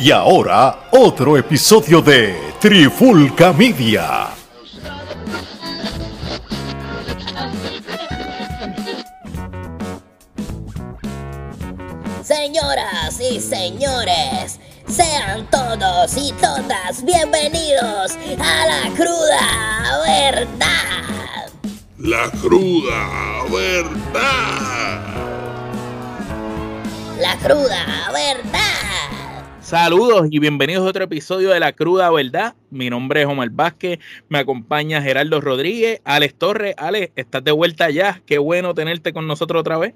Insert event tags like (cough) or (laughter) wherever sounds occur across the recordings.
Y ahora, otro episodio de Trifulca Media. Señoras y señores, sean todos y todas bienvenidos a la cruda verdad. La cruda verdad. La cruda verdad. Saludos y bienvenidos a otro episodio de La Cruda Verdad. Mi nombre es Omar Vázquez, me acompaña Gerardo Rodríguez, Alex Torres. Alex, estás de vuelta ya. Qué bueno tenerte con nosotros otra vez.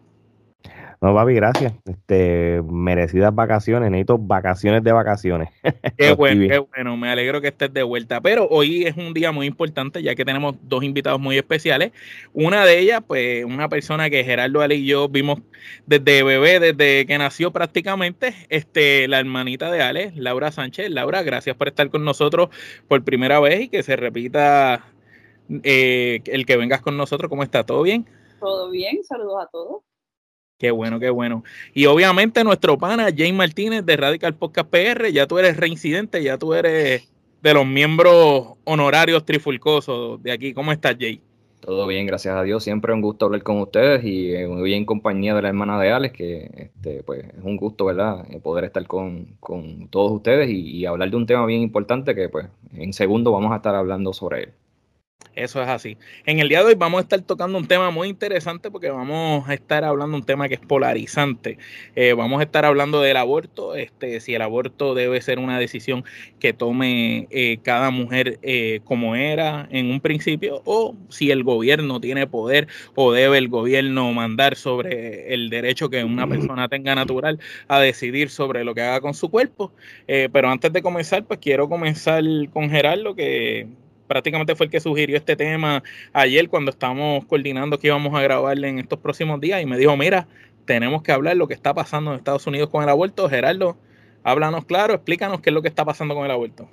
No, papi, gracias. Este, merecidas vacaciones, necesito vacaciones de vacaciones. (laughs) Qué bueno, qué bueno, me alegro que estés de vuelta. Pero hoy es un día muy importante ya que tenemos dos invitados muy especiales. Una de ellas, pues, una persona que Gerardo Ale y yo vimos desde bebé, desde que nació prácticamente, este, la hermanita de Ale, Laura Sánchez. Laura, gracias por estar con nosotros por primera vez y que se repita eh, el que vengas con nosotros. ¿Cómo está? ¿Todo bien? Todo bien, saludos a todos. Qué bueno, qué bueno. Y obviamente nuestro pana Jay Martínez de Radical Podcast PR, ya tú eres reincidente, ya tú eres de los miembros honorarios trifulcosos de aquí. ¿Cómo estás, Jay? Todo bien, gracias a Dios. Siempre un gusto hablar con ustedes y eh, muy bien en compañía de la hermana de Alex, que este, pues, es un gusto, ¿verdad?, eh, poder estar con, con todos ustedes y, y hablar de un tema bien importante que pues en segundo vamos a estar hablando sobre él. Eso es así. En el día de hoy vamos a estar tocando un tema muy interesante porque vamos a estar hablando un tema que es polarizante. Eh, vamos a estar hablando del aborto, este, si el aborto debe ser una decisión que tome eh, cada mujer eh, como era en un principio o si el gobierno tiene poder o debe el gobierno mandar sobre el derecho que una persona tenga natural a decidir sobre lo que haga con su cuerpo. pero antes de comenzar, pues quiero comenzar con Gerardo que prácticamente fue el que sugirió este tema ayer cuando estábamos coordinando que íbamos a grabarle en estos próximos días y me dijo, mira, tenemos que hablar lo que está pasando en Estados Unidos con el aborto. Gerardo, háblanos claro, explícanos qué es lo que está pasando con el aborto.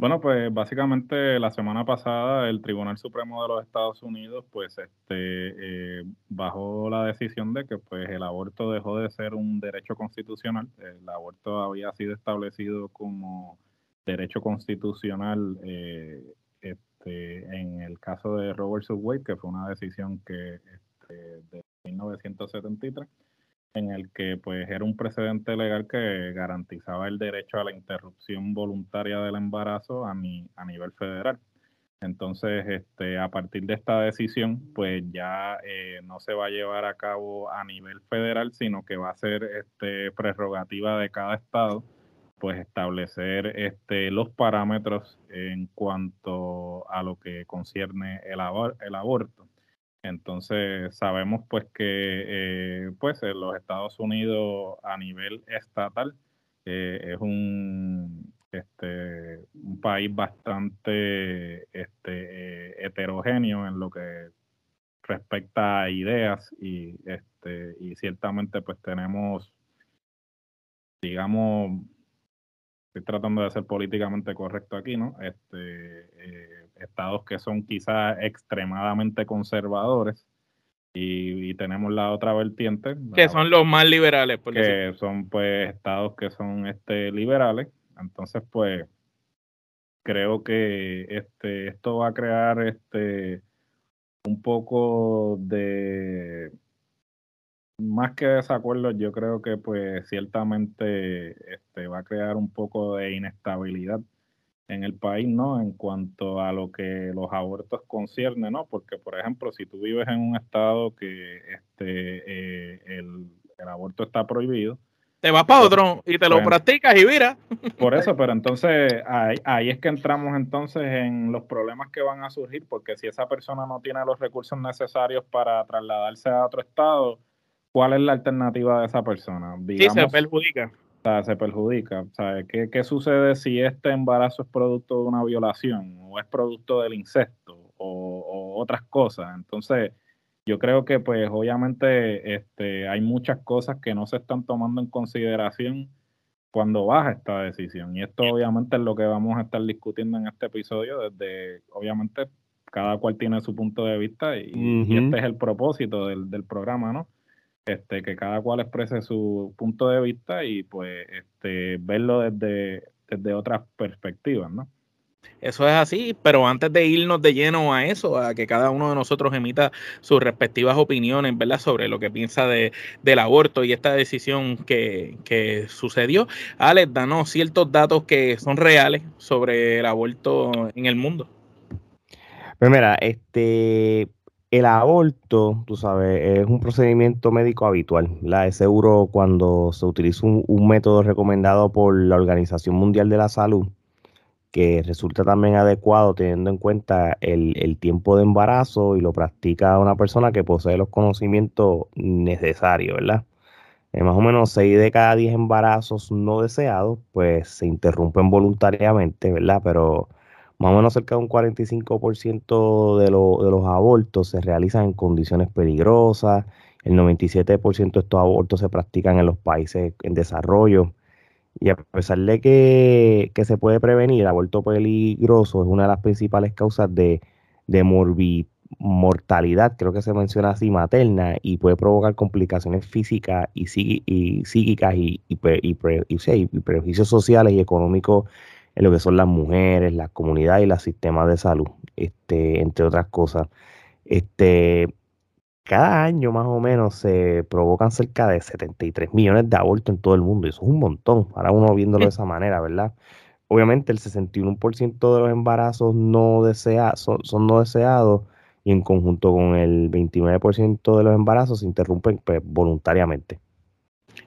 Bueno, pues básicamente la semana pasada el Tribunal Supremo de los Estados Unidos pues este eh, bajó la decisión de que pues el aborto dejó de ser un derecho constitucional. El aborto había sido establecido como derecho constitucional eh, este, en el caso de Robert Wade, que fue una decisión que este, de 1973, en el que pues era un precedente legal que garantizaba el derecho a la interrupción voluntaria del embarazo a, nivel federal. Entonces, este, a partir de esta decisión, pues ya eh, no se va a llevar a cabo a nivel federal, sino que va a ser este, prerrogativa de cada estado pues establecer este, los parámetros en cuanto a lo que concierne el, el aborto. Entonces sabemos pues que eh, pues en los Estados Unidos a nivel estatal eh, es un, este, un país bastante este, eh, heterogéneo en lo que respecta a ideas y, este, y ciertamente pues tenemos digamos estoy tratando de ser políticamente correcto aquí, ¿no? Este, eh, estados que son quizás extremadamente conservadores y, tenemos la otra vertiente. Que son los más liberales, porque Que son pues estados que son este, liberales. Entonces, pues, creo que este, esto va a crear este, un poco de más que desacuerdos, yo creo que pues ciertamente este, va a crear un poco de inestabilidad en el país, ¿no? En cuanto a lo que los abortos concierne, ¿no? Porque, por ejemplo, si tú vives en un estado que este, eh, el, aborto está prohibido, te vas para otro y te lo practicas y mira. Por eso, (laughs) pero entonces ahí, ahí, es que entramos entonces en los problemas que van a surgir, porque si esa persona no tiene los recursos necesarios para trasladarse a otro estado, ¿cuál es la alternativa de esa persona? sí, se perjudica. O sea, se perjudica. ¿qué, ¿Qué sucede si este embarazo es producto de una violación o es producto del incesto o, otras cosas? Entonces, yo creo que pues obviamente este, hay muchas cosas que no se están tomando en consideración cuando baja esta decisión. Y esto obviamente es lo que vamos a estar discutiendo en este episodio, desde obviamente cada cual tiene su punto de vista y, este es el propósito del, del programa, ¿no? Este, que cada cual exprese su punto de vista y pues este, verlo desde, desde otras perspectivas, ¿no? Eso es así, pero antes de irnos de lleno a eso, a que cada uno de nosotros emita sus respectivas opiniones, ¿verdad? Sobre lo que piensa de, del aborto y esta decisión que, que sucedió, Alex, danos ciertos datos que son reales sobre el aborto en el mundo. Pues mira, este, el aborto, tú sabes, es un procedimiento médico habitual, ¿verdad? Es seguro cuando se utiliza un, método recomendado por la Organización Mundial de la Salud, que resulta también adecuado teniendo en cuenta el, tiempo de embarazo y lo practica una persona que posee los conocimientos necesarios, ¿verdad? Más o menos 6 de cada 10 embarazos no deseados, pues se interrumpen voluntariamente, ¿verdad? Pero más o menos cerca de un 45% de, de los abortos se realizan en condiciones peligrosas, el 97% de estos abortos se practican en los países en desarrollo. Y a pesar de que, se puede prevenir, aborto peligroso es una de las principales causas de, de mortalidad, creo que se menciona así, materna, y puede provocar complicaciones físicas y, psíquicas y, y, y, prejuicios sociales y económicos en lo que son las mujeres, las comunidades y los sistemas de salud, este, entre otras cosas. Este, cada año más o menos se provocan cerca de 73 millones de abortos en todo el mundo, y eso es un montón, ahora uno viéndolo de esa manera, ¿verdad? Obviamente el 61% de los embarazos no deseados son, son no deseados y en conjunto con el 29% de los embarazos se interrumpen pues, voluntariamente.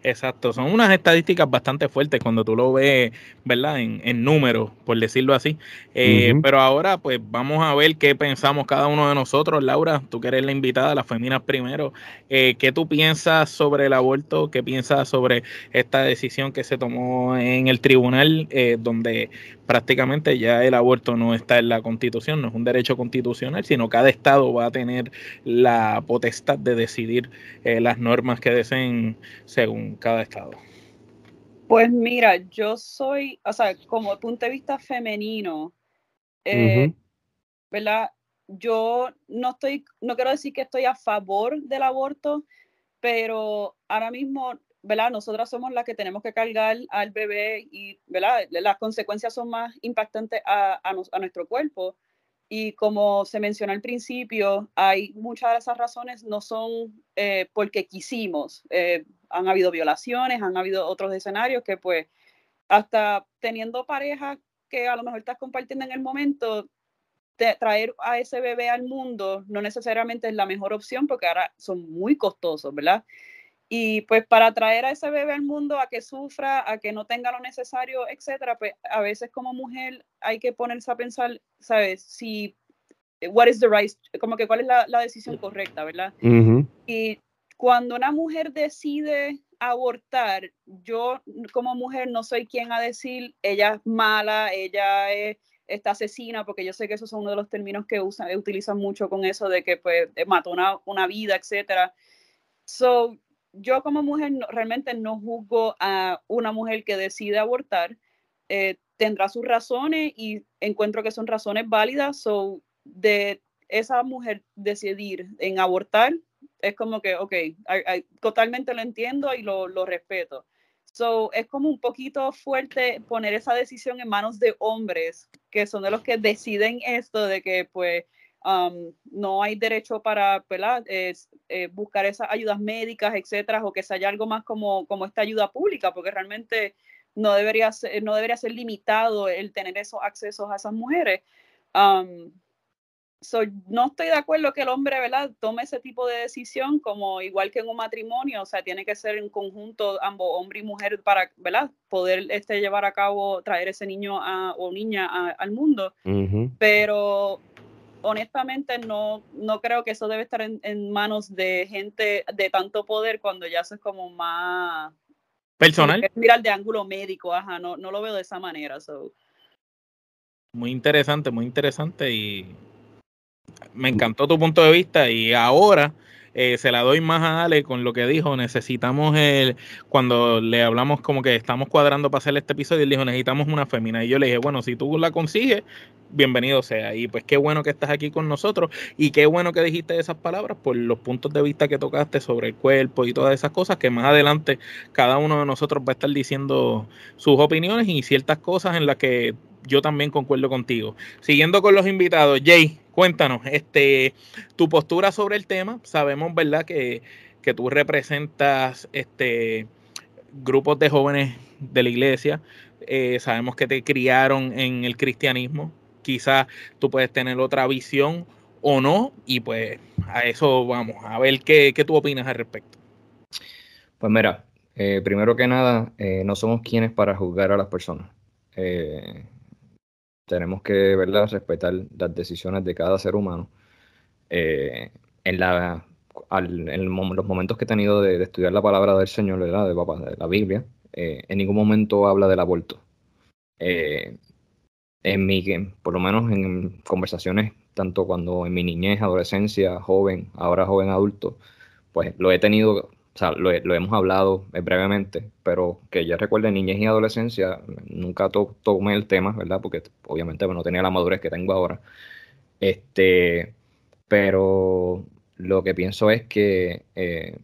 Exacto, son unas estadísticas bastante fuertes cuando tú lo ves, ¿verdad? En, en números, por decirlo así. Eh, pero ahora, pues vamos a ver qué pensamos cada uno de nosotros. Laura, tú que eres la invitada, las feminas primero. Eh, ¿Qué tú piensas sobre el aborto? ¿Qué piensas sobre esta decisión que se tomó en el tribunal, eh, donde prácticamente ya el aborto no está en la constitución, no es un derecho constitucional, sino cada estado va a tener la potestad de decidir eh, las normas que deseen según cada estado. Pues mira, yo soy, o sea, como punto de vista femenino, eh, ¿verdad? Yo no estoy, no quiero decir que estoy a favor del aborto, pero ahora mismo ¿verdad? Nosotras somos las que tenemos que cargar al bebé y, ¿verdad? Las consecuencias son más impactantes a, a, nuestro cuerpo. Y como se mencionó al principio, hay muchas de esas razones no son eh, porque quisimos. Eh, han habido violaciones, han habido otros escenarios que pues hasta teniendo pareja que a lo mejor estás compartiendo en el momento, traer a ese bebé al mundo no necesariamente es la mejor opción porque ahora son muy costosos, ¿verdad? Y pues para traer a ese bebé al mundo a que sufra, a que no tenga lo necesario, etcétera, pues a veces como mujer hay que ponerse a pensar, ¿sabes? Si, what is the right, como que cuál es la, decisión correcta, ¿verdad? Y cuando una mujer decide abortar, yo como mujer no soy quien a decir, ella es mala, ella es esta asesina, porque yo sé que esos son uno de los términos que usan, utilizan mucho con eso de que pues mató una, una vida, etcétera. So, yo como mujer realmente no juzgo a una mujer que decide abortar. Eh, tendrá sus razones y encuentro que son razones válidas. So, de esa mujer decidir en abortar, es como que, ok, totalmente lo entiendo y lo, lo, respeto. So, es como un poquito fuerte poner esa decisión en manos de hombres, que son de los que deciden esto, de que pues no hay derecho para eh, buscar esas ayudas médicas, etcétera, o que se haya algo más como, como esta ayuda pública, porque realmente no debería ser, no debería ser limitado el tener esos accesos a esas mujeres. no estoy de acuerdo que el hombre, ¿verdad?, tome ese tipo de decisión como igual que en un matrimonio, o sea, tiene que ser en conjunto ambos, hombre y mujer, para, ¿verdad?, poder este, llevar a cabo, traer ese niño o niña al mundo. Pero honestamente no, no creo que eso debe estar en, manos de gente de tanto poder cuando ya eso es como más personal. Mirar de ángulo médico, ajá, no, no lo veo de esa manera. Muy interesante, muy interesante y me encantó tu punto de vista y ahora eh, se la doy más a Ale con lo que dijo. Necesitamos el. Cuando le hablamos como que estamos cuadrando para hacer este episodio, él dijo: Necesitamos una fémina. Y yo le dije: Bueno, si tú la consigues, bienvenido sea. Y pues qué bueno que estás aquí con nosotros. Y qué bueno que dijiste esas palabras por los puntos de vista que tocaste sobre el cuerpo y todas esas cosas. Que más adelante cada uno de nosotros va a estar diciendo sus opiniones y ciertas cosas en las que yo también concuerdo contigo. Siguiendo con los invitados, Jay, cuéntanos, este, tu postura sobre el tema. Sabemos, ¿verdad?, que, que tú representas este, grupos de jóvenes de la iglesia. Eh, sabemos que te criaron en el cristianismo. Quizás tú puedes tener otra visión o no, y pues a eso vamos, a ver qué, qué tú opinas al respecto. Pues mira, eh, primero que nada, eh, no somos quienes para juzgar a las personas tenemos que ¿verdad? respetar las decisiones de cada ser humano. Eh, en, la, en los momentos que he tenido de, estudiar la palabra del Señor, ¿verdad? De, papá, de la Biblia, eh, en ningún momento habla del aborto. Eh, en mi, por lo menos en conversaciones, tanto cuando en mi niñez, adolescencia, joven, ahora joven adulto, pues lo he tenido o sea, lo, hemos hablado eh, brevemente, pero que ya recuerde niñez y adolescencia, nunca tomé el tema, ¿verdad? Porque obviamente no tenía la madurez que tengo ahora. Este, pero lo que pienso es que eh,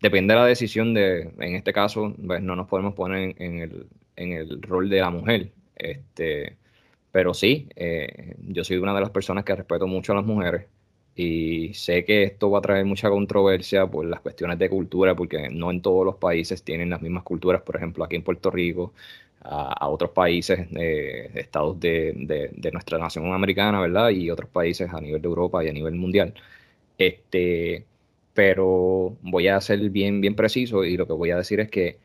depende de la decisión de, en este caso, pues, no nos podemos poner en, el, en el rol de la mujer. Este, pero sí, eh, yo soy una de las personas que respeto mucho a las mujeres y sé que esto va a traer mucha controversia por las cuestiones de cultura, porque no en todos los países tienen las mismas culturas, por ejemplo, aquí en Puerto Rico, a, otros países, eh, estados de, de, nuestra nación americana, ¿verdad? Y otros países a nivel de Europa y a nivel mundial. Este, pero voy a ser bien, bien preciso y lo que voy a decir es que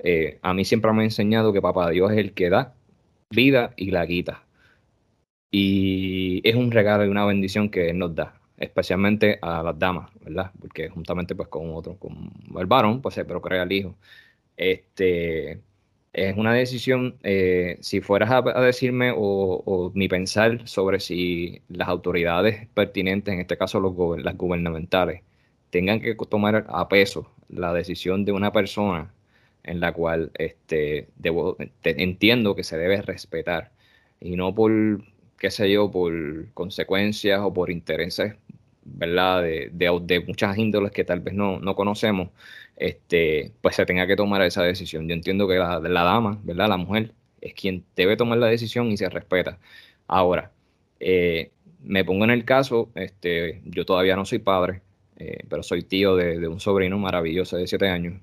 eh, a mí siempre me ha enseñado que Papá Dios es el que da vida y la quita. Y es un regalo y una bendición que Él nos da especialmente a las damas, ¿verdad? Porque juntamente pues con otro, con el varón, pues se procrea el hijo. Este, es una decisión, eh, si fueras a, decirme o, mi pensar sobre si las autoridades pertinentes, en este caso los, las gubernamentales, tengan que tomar a peso la decisión de una persona en la cual este, entiendo que se debe respetar y no por, qué sé yo, por consecuencias o por intereses ¿verdad? De, de, muchas índoles que tal vez no, no, conocemos, este, pues se tenga que tomar esa decisión. Yo entiendo que la, la, dama, ¿verdad? La mujer es quien debe tomar la decisión y se respeta. Ahora, eh, me pongo en el caso, este, yo todavía no soy padre, eh, pero soy tío de, de, un sobrino maravilloso de 7 años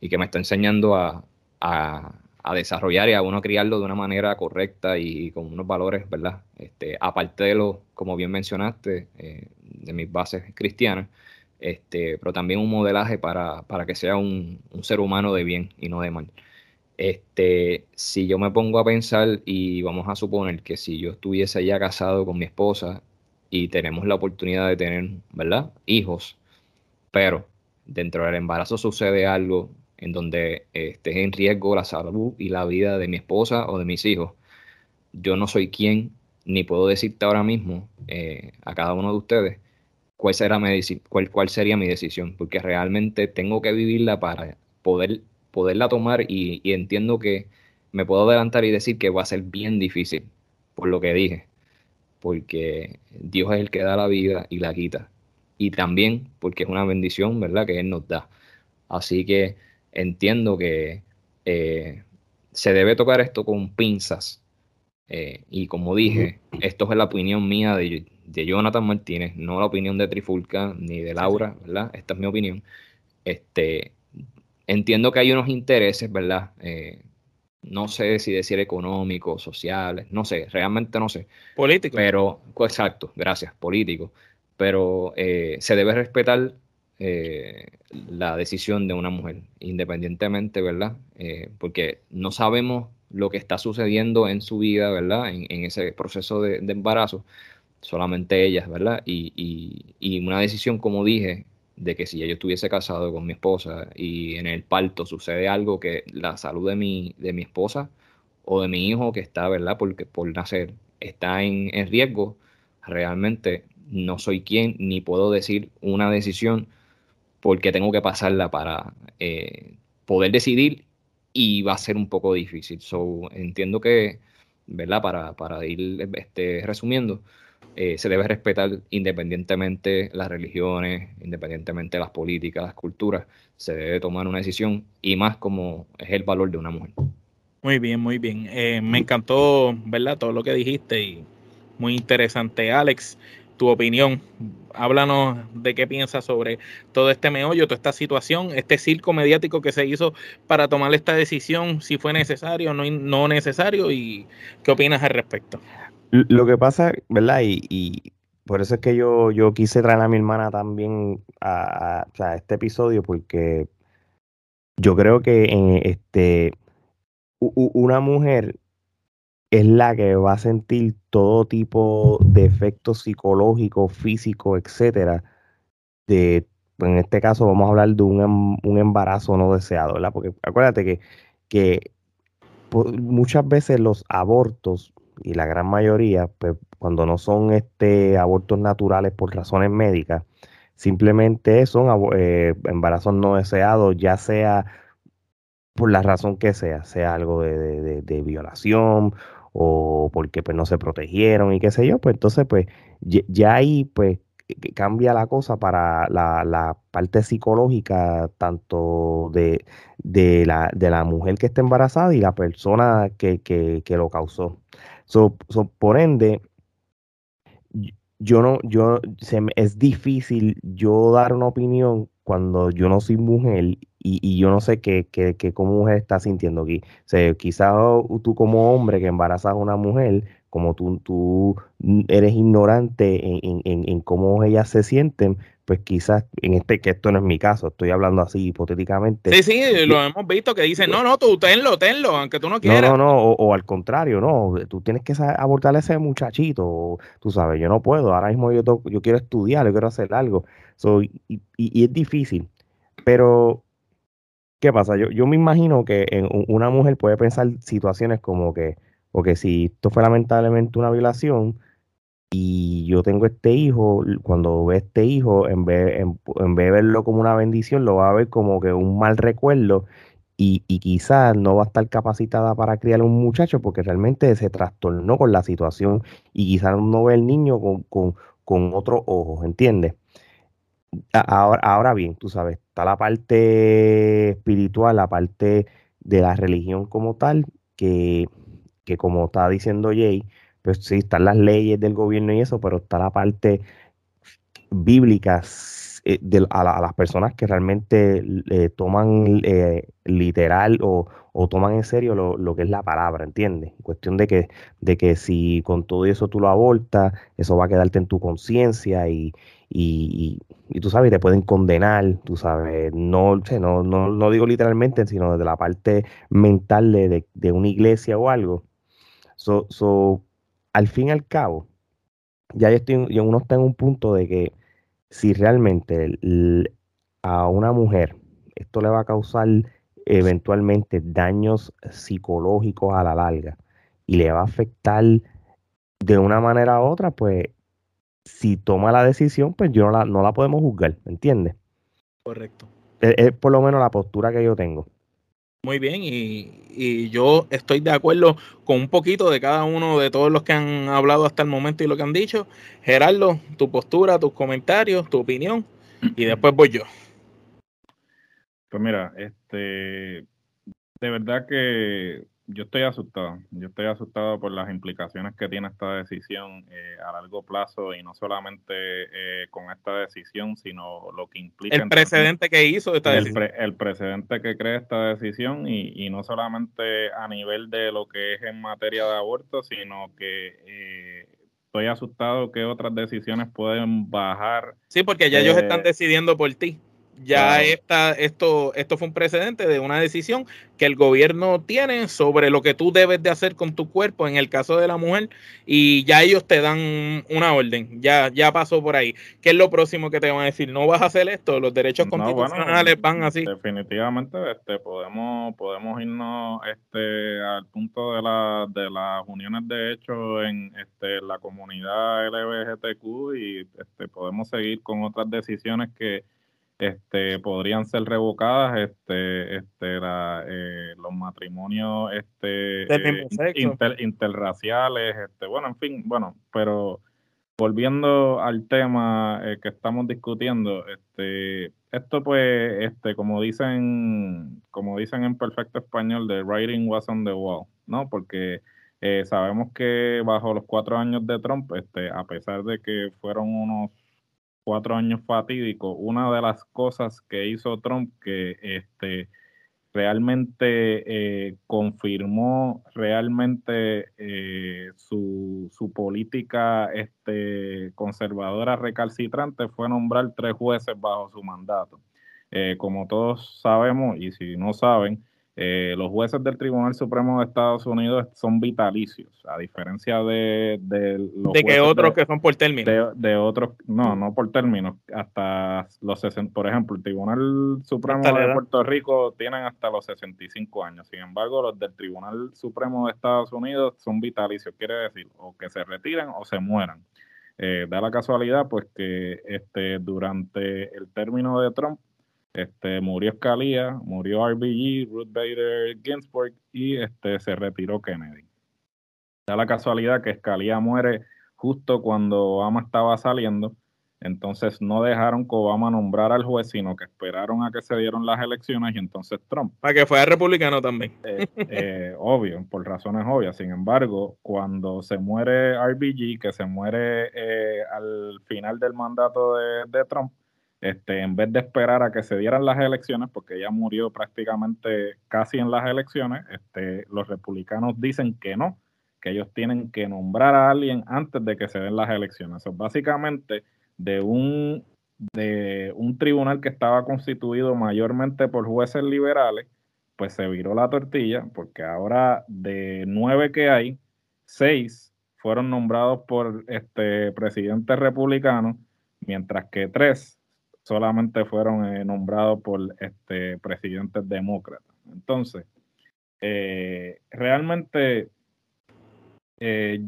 y que me está enseñando a, a, a desarrollar y a uno criarlo de una manera correcta y con unos valores, ¿verdad? Este, aparte de lo, como bien mencionaste, eh, de mis bases cristianas, este, pero también un modelaje para, para que sea un, un, ser humano de bien y no de mal. Este, si yo me pongo a pensar y vamos a suponer que si yo estuviese ya casado con mi esposa y tenemos la oportunidad de tener, ¿verdad? Hijos, pero dentro del embarazo sucede algo en donde esté en riesgo la salud y la vida de mi esposa o de mis hijos, yo no soy quien ni puedo decirte ahora mismo eh, a cada uno de ustedes cuál, será mi, cuál, cuál sería mi decisión, porque realmente tengo que vivirla para poder, poderla tomar y, y entiendo que me puedo adelantar y decir que va a ser bien difícil, por lo que dije, porque Dios es el que da la vida y la quita, y también porque es una bendición, ¿verdad?, que Él nos da. Así que entiendo que eh, se debe tocar esto con pinzas. Eh, y como dije, esto es la opinión mía de, Jonathan Martínez, no la opinión de Trifulca ni de Laura, ¿verdad? Esta es mi opinión. Este, entiendo que hay unos intereses, ¿verdad? Eh, no sé si decir económicos, sociales, no sé, realmente no sé. Político. Pero, exacto, gracias, político. Pero se debe respetar eh, la decisión de una mujer, independientemente, ¿verdad? Eh, porque no sabemos lo que está sucediendo en su vida, ¿verdad? En, ese proceso de, embarazo, solamente ellas, ¿verdad? Y, una decisión, como dije, de que si yo estuviese casado con mi esposa y en el parto sucede algo que la salud de mi, de mi esposa o de mi hijo que está, ¿verdad? Porque por nacer está en, en riesgo, realmente no soy quien ni puedo decir una decisión porque tengo que pasarla para eh, poder decidir y va a ser un poco difícil. So, entiendo que, ¿verdad? Para, para ir este, resumiendo, eh, se debe respetar independientemente las religiones, independientemente las políticas, las culturas, se debe tomar una decisión y más como es el valor de una mujer. Muy bien, muy bien. Eh, me encantó, ¿verdad? Todo lo que dijiste y muy interesante. Alex, tu opinión. Háblanos de qué piensas sobre todo este meollo, toda esta situación, este circo mediático que se hizo para tomar esta decisión, si fue necesario o no, no necesario, y qué opinas al respecto. Lo que pasa, ¿verdad? Y, por eso es que yo, yo quise traer a mi hermana también a, este episodio, porque yo creo que en este una mujer es la que va a sentir todo tipo de efectos psicológicos, físicos, etcétera, de, en este caso vamos a hablar de un, em, un embarazo no deseado, ¿verdad? Porque acuérdate que, que muchas veces los abortos, y la gran mayoría, pues, cuando no son este, abortos naturales por razones médicas, simplemente son eh, embarazos no deseados, ya sea por la razón que sea, sea algo de, de violación o porque pues no se protegieron y qué sé yo, pues entonces pues ya ahí pues cambia la cosa para la, parte psicológica tanto de, de, la, de la mujer que está embarazada y la persona que, que, que lo causó. So, por ende, yo no, yo, se es difícil yo dar una opinión cuando yo no soy mujer y, yo no sé qué, qué, qué, como mujer está sintiendo aquí. O quizás tú como hombre que embarazas a una mujer, como tú, tú eres ignorante en, en, en, cómo ellas se sienten, pues quizás en este, que esto no es mi caso, estoy hablando así hipotéticamente. Sí, sí, lo hemos visto que dicen, no, no, tú tenlo, tenlo, aunque tú no quieras. No, no, no, o, al contrario, no, tú tienes que abortar a ese muchachito, tú sabes, yo no puedo, ahora mismo yo, yo quiero estudiar, yo quiero hacer algo, y, y, es difícil, pero ¿qué pasa? Yo, yo me imagino que en una mujer puede pensar situaciones como que, porque si esto fue lamentablemente una violación y yo tengo este hijo, cuando ve este hijo, en vez, en, vez de verlo como una bendición, lo va a ver como que un mal recuerdo y, y quizás no va a estar capacitada para criar a un muchacho porque realmente se trastornó con la situación y quizás no ve el niño con, con, con otros ojos, ¿entiendes? Ahora, ahora bien, tú sabes, está la parte espiritual, la parte de la religión como tal, que que como está diciendo Jay, pues sí, están las leyes del gobierno y eso, pero está la parte bíblica eh, de, a, las personas que realmente toman eh, literal o, toman en serio lo, que es la palabra, ¿entiendes? Cuestión de que, de que si con todo eso tú lo abortas, eso va a quedarte en tu conciencia y, y, y, tú sabes, te pueden condenar, tú sabes, no, no, no, no digo literalmente, sino desde la parte mental de, de una iglesia o algo So, so, al fin y al cabo, ya yo estoy, yo uno está en un punto de que si realmente a una mujer esto le va a causar eventualmente daños psicológicos a la larga y le va a afectar de una manera u otra, pues si toma la decisión, pues yo no la, no la podemos juzgar, ¿me entiendes? Correcto. es, por lo menos la postura que yo tengo. Muy bien, y, yo estoy de acuerdo con un poquito de cada uno de todos los que han hablado hasta el momento y lo que han dicho. Gerardo, tu postura, tus comentarios, tu opinión, y después voy yo. Pues mira, este, de verdad que yo estoy asustado. Yo estoy asustado por las implicaciones que tiene esta decisión eh, a largo plazo y no solamente eh, con esta decisión, sino lo que implica. El precedente que hizo esta el decisión. el precedente que crea esta decisión y, y, no solamente a nivel de lo que es en materia de aborto, sino que eh, estoy asustado que otras decisiones pueden bajar. Sí, porque ya ellos están decidiendo por ti ya esta, esto, esto fue un precedente de una decisión que el gobierno tiene sobre lo que tú debes de hacer con tu cuerpo en el caso de la mujer y ya ellos te dan una orden, ya, ya pasó por ahí. ¿Qué es lo próximo que te van a decir? No vas a hacer esto, los derechos constitucionales van así. Definitivamente este, podemos, podemos irnos este, al punto de, la, de las uniones de hecho en este, la comunidad LGBTQ y este, podemos seguir con otras decisiones que este, podrían ser revocadas este, este, eh, los matrimonios este, eh, interraciales, este, bueno, en fin, bueno, pero volviendo al tema eh, que estamos discutiendo, este, esto pues, este, como dicen, como dicen en perfecto español, the writing was on the wall, ¿no? Porque sabemos que bajo los cuatro años de Trump, este, a pesar de que fueron unos cuatro años fatídicos, una de las cosas que hizo Trump que este, realmente eh, confirmó realmente eh, su, su, política este, conservadora recalcitrante fue nombrar tres jueces bajo su mandato. Eh, como todos sabemos, y si no saben, eh, los jueces del Tribunal Supremo de Estados Unidos son vitalicios, a diferencia de, de los de que otros que son por término. De, otros, no, no por término, hasta los 60, por ejemplo, el Tribunal Supremo de Puerto Rico tienen hasta los 65 años. Sin embargo, los del Tribunal Supremo de Estados Unidos son vitalicios, quiere decir, o que se retiren o se mueran. Eh, da la casualidad, pues, que este, durante el término de Trump, este, murió Scalia, murió RBG, Ruth Bader Ginsburg y este, se retiró Kennedy. Da la casualidad que Scalia muere justo cuando Obama estaba saliendo, entonces no dejaron que Obama nombrara al juez, sino que esperaron a que se dieron las elecciones y entonces Trump. Para que fuera republicano también. Eh, eh, (laughs) obvio, por razones obvias. Sin embargo, cuando se muere RBG, que se muere eh, al final del mandato de Trump, este, en vez de esperar a que se dieran las elecciones, porque ella murió prácticamente casi en las elecciones, este, los republicanos dicen que no, que ellos tienen que nombrar a alguien antes de que se den las elecciones. básicamente, de un, de un tribunal que estaba constituido mayormente por jueces liberales, pues se viró la tortilla, porque ahora de nueve que hay, seis fueron nombrados por este presidente republicano, mientras que tres solamente fueron eh, nombrados por este, presidentes demócratas. Entonces, eh, realmente eh,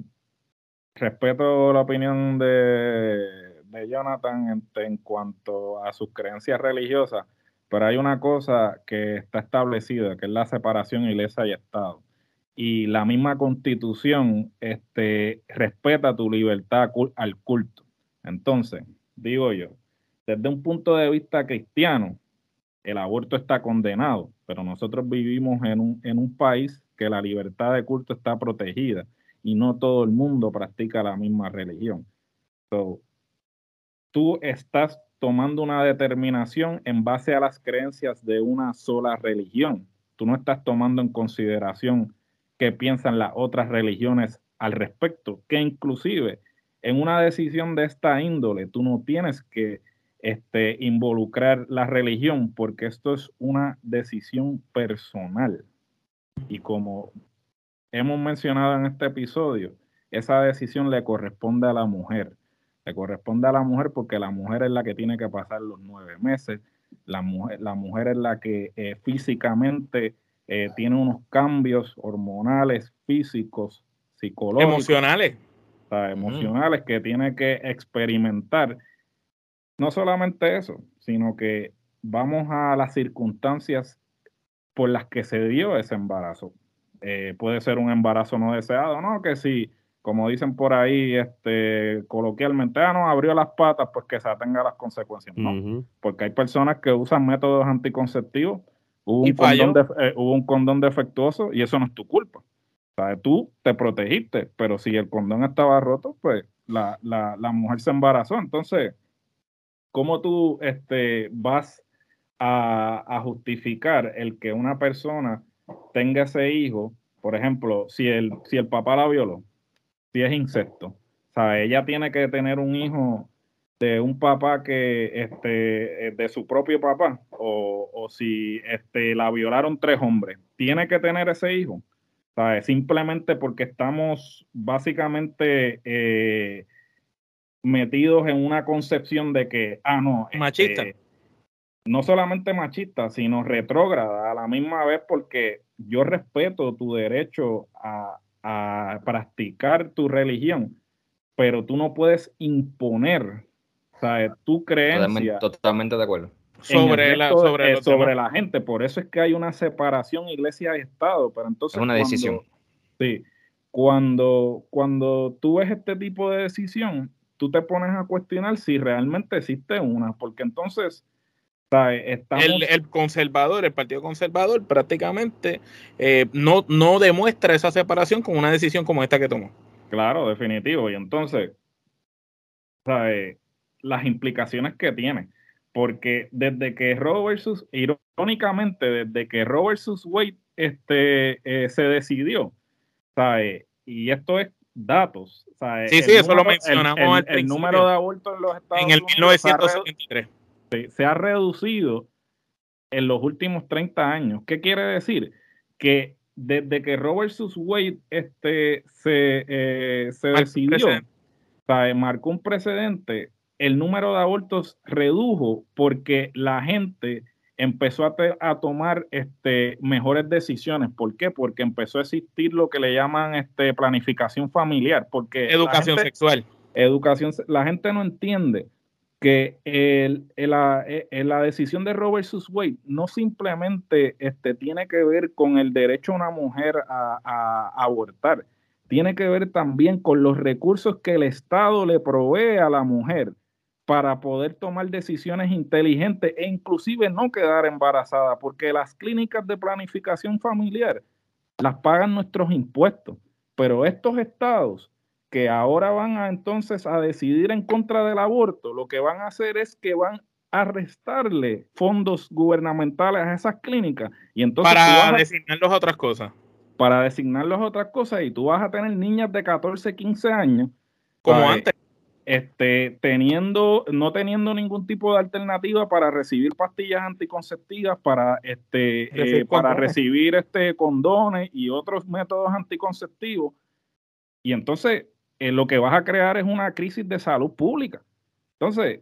respeto la opinión de, Jonathan en, cuanto a sus creencias religiosas, pero hay una cosa que está establecida, que es la separación iglesia y Estado. Y la misma constitución este, respeta tu libertad al culto. Entonces, digo yo, desde un punto de vista cristiano, el aborto está condenado, pero nosotros vivimos en un, en un país que la libertad de culto está protegida y no todo el mundo practica la misma religión. tú estás tomando una determinación en base a las creencias de una sola religión. Tú no estás tomando en consideración qué piensan las otras religiones al respecto, que inclusive en una decisión de esta índole tú no tienes que este, involucrar la religión, porque esto es una decisión personal. Y como hemos mencionado en este episodio, esa decisión le corresponde a la mujer. Le corresponde a la mujer porque la mujer es la que tiene que pasar los nueve meses. La mujer, la mujer es la que eh, físicamente eh, tiene unos cambios hormonales, físicos, psicológicos. Emocionales. emocionales que tiene que experimentar no solamente eso, sino que vamos a las circunstancias por las que se dio ese embarazo. Eh, puede ser un embarazo no deseado, ¿no? Que si, como dicen por ahí, este, coloquialmente, ah, no, abrió las patas, pues que se atenga las consecuencias, ¿no? Porque hay personas que usan métodos anticonceptivos, hubo un, condón, eh, hubo un condón defectuoso y eso no es tu culpa. O sea, tú te protegiste, pero si el condón estaba roto, pues la, la, la mujer se embarazó. Entonces, ¿cómo tú este, vas a, justificar el que una persona tenga ese hijo? Por ejemplo, si el, si el papá la violó, si es incesto, ¿sabe? Ella tiene que tener un hijo de un papá que, este, de su propio papá, o, o si este, la violaron tres hombres, tiene que tener ese hijo. ¿sabe? Simplemente porque estamos básicamente eh, metidos en una concepción de que, ah, no. Este, machista. no solamente machista, sino retrógrada a la misma vez porque yo respeto tu derecho a, practicar tu religión, pero tú no puedes imponer, ¿sabes? Tu creencia. Totalmente, de acuerdo. sobre, la, sobre, eh, sobre la gente. Por eso es que hay una separación iglesia y Estado. Pero entonces. Es una decisión. Sí. Cuando, cuando tú ves este tipo de decisión, tú te pones a cuestionar si realmente existe una, porque entonces el, conservador, el Partido Conservador, prácticamente eh, no, no demuestra esa separación con una decisión como esta que tomó. Claro, definitivo. Y entonces, las implicaciones que tiene. Porque desde que Roe versus, irónicamente, desde que Roe versus Wade este, eh, se decidió, ¿sabe? y esto es datos. Sí, sí, eso lo mencionamos el, número de abortos en los Estados Unidos. En el 1973 se ha reducido en los últimos 30 años. ¿Qué quiere decir? Que desde que Robert vs. Wade este, se, eh, se decidió, marcó un precedente, el número de abortos redujo porque la gente empezó a, a, tomar este, mejores decisiones. ¿Por qué? Porque empezó a existir lo que le llaman este, planificación familiar. Porque educación sexual. Educación, la gente no entiende que el, la, la, decisión de Robert vs. Wade no simplemente este, tiene que ver con el derecho a una mujer a, a, abortar, tiene que ver también con los recursos que el Estado le provee a la mujer para poder tomar decisiones inteligentes e inclusive no quedar embarazada, porque las clínicas de planificación familiar las pagan nuestros impuestos, pero estos estados que ahora van a entonces a decidir en contra del aborto, lo que van a hacer es que van a restarle fondos gubernamentales a esas clínicas y entonces para designarlos a otras cosas. Para designarlos a otras cosas y tú vas a tener niñas de 14, 15 años. Como antes este, teniendo, no teniendo ningún tipo de alternativa para recibir pastillas anticonceptivas, para, este, eh, para recibir este, condones y otros métodos anticonceptivos. Y entonces eh, lo que vas a crear es una crisis de salud pública. Entonces,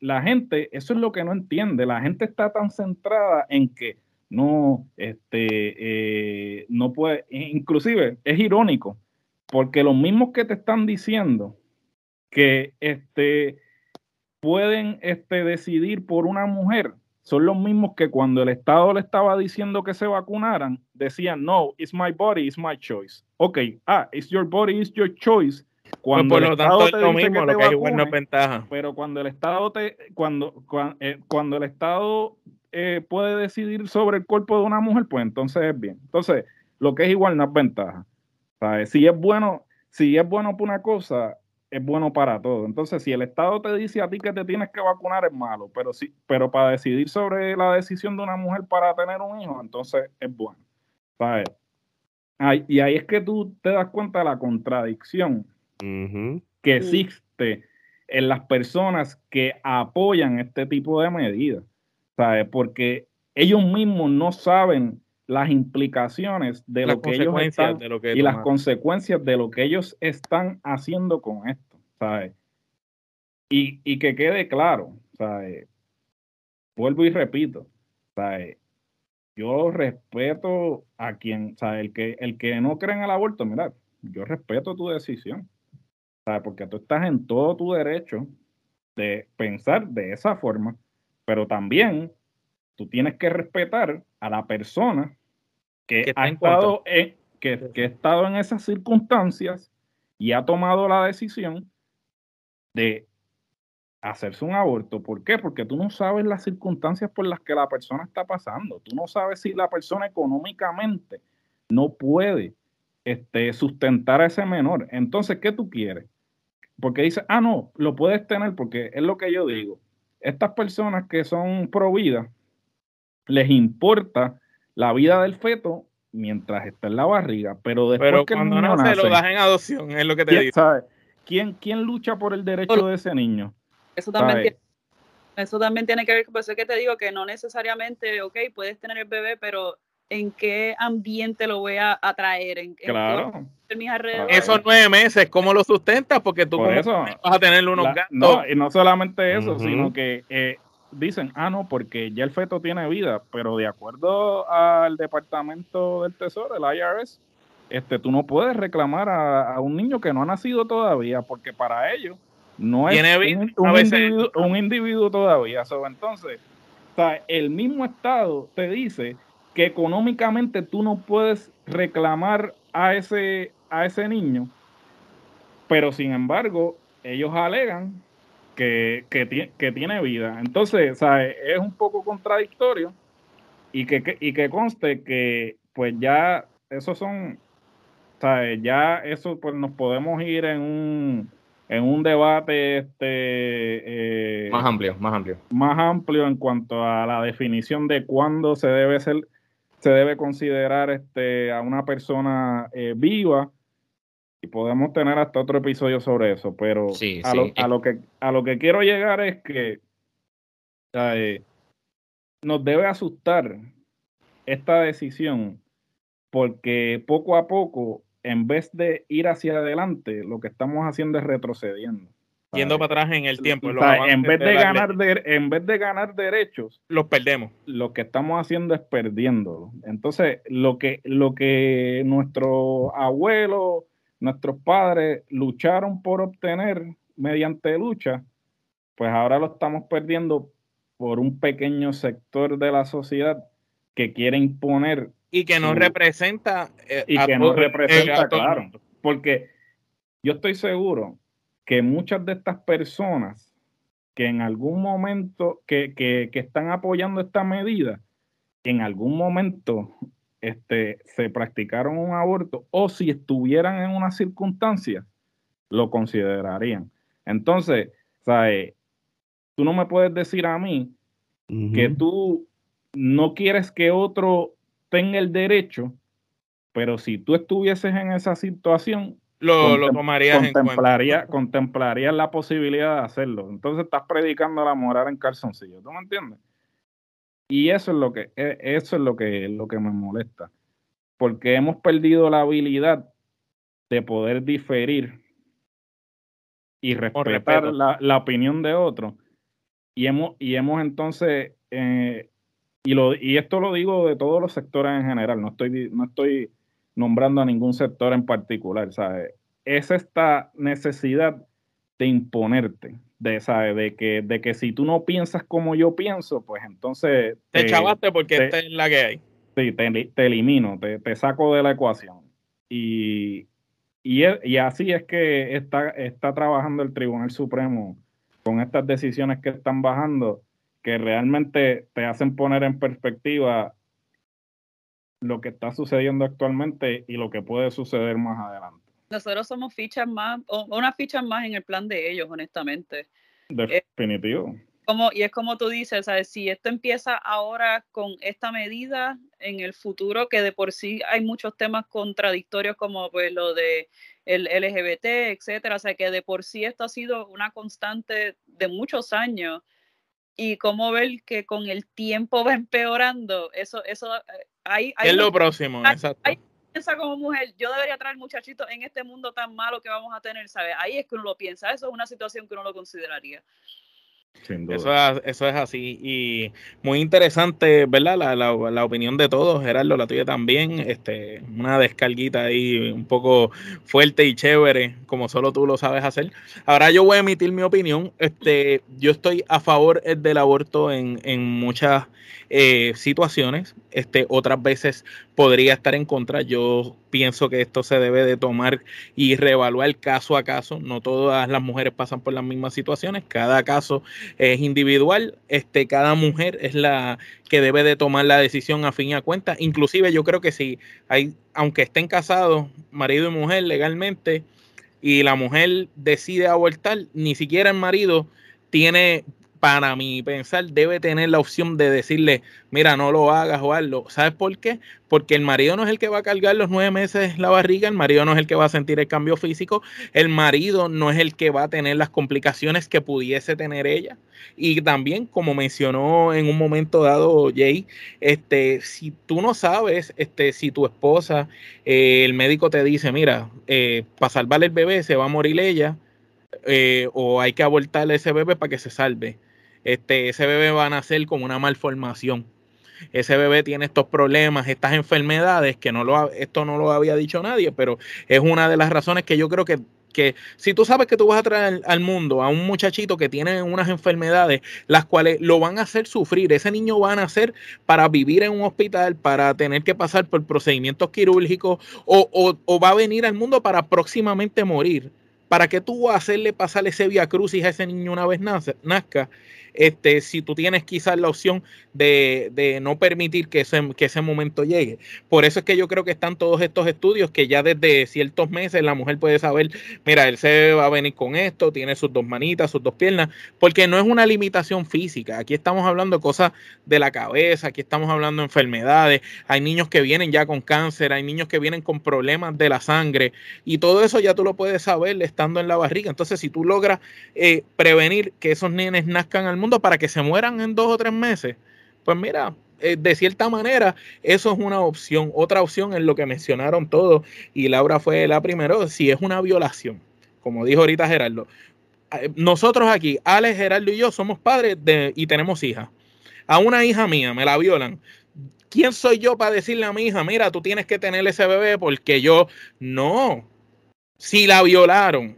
la gente, eso es lo que no entiende, la gente está tan centrada en que no, este, eh, no puede, inclusive es irónico, porque los mismos que te están diciendo que este, pueden este, decidir por una mujer, son los mismos que cuando el Estado le estaba diciendo que se vacunaran, decían, no, it's my body, it's my choice. Ok, ah, it's your body, it's your choice. Cuando el Estado te lo mismo, lo que es ventaja. Pero cuando el Estado te, cuando, eh, cuando, el Estado eh, puede decidir sobre el cuerpo de una mujer, pues entonces es bien. Entonces, lo que es igual no es ventaja. Si es bueno, si es bueno por una cosa, es bueno para todo. Entonces, si el Estado te dice a ti que te tienes que vacunar, es malo, pero, sí, pero para decidir sobre la decisión de una mujer para tener un hijo, entonces es bueno. y ahí es que tú te das cuenta de la contradicción que existe en las personas que apoyan este tipo de medidas, ¿sabes? Porque ellos mismos no saben las implicaciones de lo que ellos están y las consecuencias de lo que ellos están haciendo con esto, ¿sabes? Y, y que quede claro, ¿sabes? Vuelvo y repito, ¿sabes? Yo respeto a quien, ¿sabes? El que, el que no cree en el aborto, mira, yo respeto tu decisión, ¿sabes? Porque tú estás en todo tu derecho de pensar de esa forma, pero también tú tienes que respetar a la persona que, ha estado en, que, ha estado en esas circunstancias y ha tomado la decisión de hacerse un aborto. ¿Por qué? Porque tú no sabes las circunstancias por las que la persona está pasando. Tú no sabes si la persona económicamente no puede este, sustentar a ese menor. Entonces, ¿qué tú quieres? Porque dice, ah, no, lo puedes tener porque es lo que yo digo. Estas personas que son pro vida, les importa la vida del feto mientras está en la barriga, pero después que cuando no se lo das en adopción, es lo que te digo. ¿Quién, ¿Quién lucha por el derecho de ese niño? Eso también, tiene, eso también tiene que ver, por eso es que te digo que no necesariamente, ok, puedes tener el bebé, pero ¿en qué ambiente lo voy a atraer? ¿En, claro. mis alrededores? Esos nueve meses, ¿cómo lo sustentas? Porque tú vas a tener unos gastos. No, y no solamente eso, sino que eh, dicen, ah, no, porque ya el feto tiene vida, pero de acuerdo al Departamento del Tesoro, el IRS, este, tú no puedes reclamar a, un niño que no ha nacido todavía, porque para ellos no es un, individuo, un, individuo, todavía. entonces, el mismo Estado te dice que económicamente tú no puedes reclamar a ese, a ese niño, pero sin embargo, ellos alegan que, que, tiene vida. Entonces, es un poco contradictorio y que, y que conste que pues ya esos son, ya eso pues nos podemos ir en un en un debate este eh, más amplio, más amplio. Más amplio en cuanto a la definición de cuándo se debe ser, se debe considerar este a una persona eh, viva y podemos tener hasta otro episodio sobre eso, pero a, Lo, a, lo, que a lo que quiero llegar es que eh, nos debe asustar esta decisión porque poco a poco en vez de ir hacia adelante, lo que estamos haciendo es retrocediendo. Yendo para atrás en el tiempo. en, vez de, ganar en vez de ganar derechos, los perdemos. Lo que estamos haciendo es perdiéndolo. Entonces, lo que, lo que nuestros abuelos, nuestros padres lucharon por obtener mediante lucha, pues ahora lo estamos perdiendo por un pequeño sector de la sociedad que quiere imponer y que no representa eh, y que no representa claro porque yo estoy seguro que muchas de estas personas que en algún momento que, que, que están apoyando esta medida en algún momento este, se practicaron un aborto o si estuvieran en una circunstancia lo considerarían entonces ¿sabes? tú no me puedes decir a mí que tú no quieres que otro tenga el derecho, pero si tú estuvieses en esa situación, lo, lo tomarías contemplaría, en cuenta. Contemplarías la posibilidad de hacerlo. Entonces estás predicando la moral en calzoncillo, ¿tú me entiendes? Y eso es lo que, e, eso es lo que, lo que me molesta. Porque hemos perdido la habilidad de poder diferir y respetar la, la, opinión de otro. Y hemos, y hemos entonces eh, y, lo, y esto lo digo de todos los sectores en general, no estoy, no estoy nombrando a ningún sector en particular, ¿sabes? Es esta necesidad de imponerte, de, ¿sabes? De que, de que si tú no piensas como yo pienso, pues entonces... Te, te chavaste porque esta es la que hay. Sí, te, te elimino, te, te, saco de la ecuación. Y, y, y, así es que está, está trabajando el Tribunal Supremo con estas decisiones que están bajando que realmente te hacen poner en perspectiva lo que está sucediendo actualmente y lo que puede suceder más adelante. Nosotros somos fichas más, o una ficha más en el plan de ellos, honestamente. Definitivo. como, y es como tú dices, ¿sabes? si esto empieza ahora con esta medida, en el futuro, que de por sí hay muchos temas contradictorios como pues lo de el LGBT, etcétera, o sea que de por sí esto ha sido una constante de muchos años y cómo ver que con el tiempo va empeorando, eso, eso, hay, es lo próximo, exacto. Piensa como mujer, yo debería traer muchachitos en este mundo tan malo que vamos a tener, ¿sabes? Ahí es que uno lo piensa, eso es una situación que uno lo consideraría. Eso, eso, es así. Y muy interesante, ¿verdad? La, la, la, opinión de todos, Gerardo, la tuya también. Este, una descarguita ahí un poco fuerte y chévere, como solo tú lo sabes hacer. Ahora yo voy a emitir mi opinión. Este, yo estoy a favor del aborto en, en muchas eh, situaciones. Este, otras veces podría estar en contra. Yo pienso que esto se debe de tomar y reevaluar caso a caso. No todas las mujeres pasan por las mismas situaciones. Cada caso es individual. Este, cada mujer es la que debe de tomar la decisión a fin y a cuenta. Inclusive yo creo que si hay, aunque estén casados, marido y mujer legalmente, y la mujer decide abortar, ni siquiera el marido tiene para mi pensar, debe tener la opción de decirle, mira, no lo hagas o hazlo. ¿Sabes por qué? Porque el marido no es el que va a cargar los nueve meses la barriga, el marido no es el que va a sentir el cambio físico, el marido no es el que va a tener las complicaciones que pudiese tener ella. Y también, como mencionó en un momento dado Jay, este, si tú no sabes, este, si tu esposa, eh, el médico te dice, mira, eh, para salvar el bebé se va a morir ella, eh, o hay que abortar ese bebé para que se salve este, ese bebé va a nacer con una malformación. Ese bebé tiene estos problemas, estas enfermedades, que no lo, esto no lo había dicho nadie, pero es una de las razones que yo creo que, porque si tú sabes que tú vas a traer al mundo a un muchachito que tiene unas enfermedades, las cuales lo van a hacer sufrir, ese niño va a nacer para vivir en un hospital, para tener que pasar por procedimientos quirúrgicos o, o va a venir al mundo para próximamente morir. ¿Para qué tú vas a hacerle pasar ese via crucis a ese niño una vez nazca? Este, si tú tienes quizás la opción de, no permitir que ese, que ese momento llegue. Por eso es que yo creo que están todos estos estudios que ya desde ciertos meses la mujer puede saber, mira, él se va a venir con esto, tiene sus dos manitas, sus dos piernas, porque no es una limitación física. Aquí estamos hablando de cosas de la cabeza, aquí estamos hablando de enfermedades, hay niños que vienen ya con cáncer, hay niños que vienen con problemas de la sangre y todo eso ya tú lo puedes saber estando en la barriga. Entonces, si tú logras eh, prevenir que esos nenes nazcan al mundo, para que se mueran en dos o tres meses, pues mira, eh, de cierta manera, eso es una opción. Otra opción es lo que mencionaron todos, y Laura fue la primera, si es una violación, como dijo ahorita Gerardo. Eh, nosotros aquí, Alex, Gerardo y yo, somos padres de, y tenemos hijas. A una hija mía me la violan. ¿Quién soy yo para decirle a mi hija, mira, tú tienes que tener ese bebé porque yo no? Si la violaron,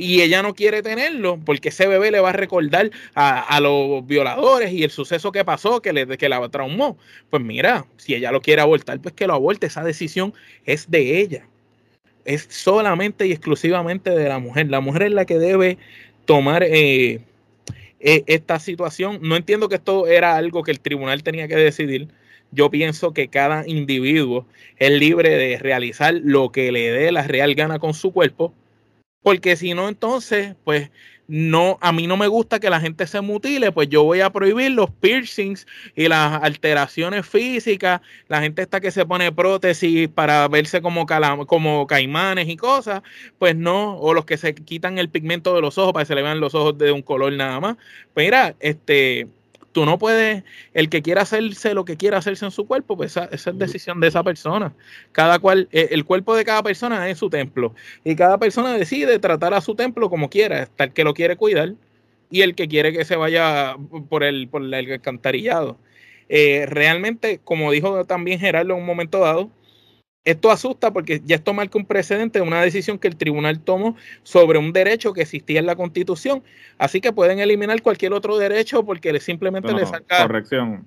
y ella no quiere tenerlo porque ese bebé le va a recordar a, los violadores y el suceso que pasó que, le, que la traumó. Pues mira, si ella lo quiere abortar, pues que lo aborte. Esa decisión es de ella. Es solamente y exclusivamente de la mujer. La mujer es la que debe tomar eh, eh, esta situación. No entiendo que esto era algo que el tribunal tenía que decidir. Yo pienso que cada individuo es libre de realizar lo que le dé la real gana con su cuerpo porque si no, entonces, pues no, a mí no me gusta que la gente se mutile, pues yo voy a prohibir los piercings y las alteraciones físicas, la gente está que se pone prótesis para verse como, como caimanes y cosas, pues no, o los que se quitan el pigmento de los ojos para que se le vean los ojos de un color nada más. Pues mira, este, tú no puedes, el que quiera hacerse lo que quiera hacerse en su cuerpo, pues esa, es decisión de esa persona. Cada cual, eh, el cuerpo de cada persona es su templo y cada persona decide tratar a su templo como quiera, hasta el que lo quiere cuidar y el que quiere que se vaya por el, por el alcantarillado. Eh, realmente, como dijo también Gerardo en un momento dado, esto asusta porque ya esto marca un precedente de una decisión que el tribunal tomó sobre un derecho que existía en la Constitución. Así que pueden eliminar cualquier otro derecho porque simplemente le saca. Corrección.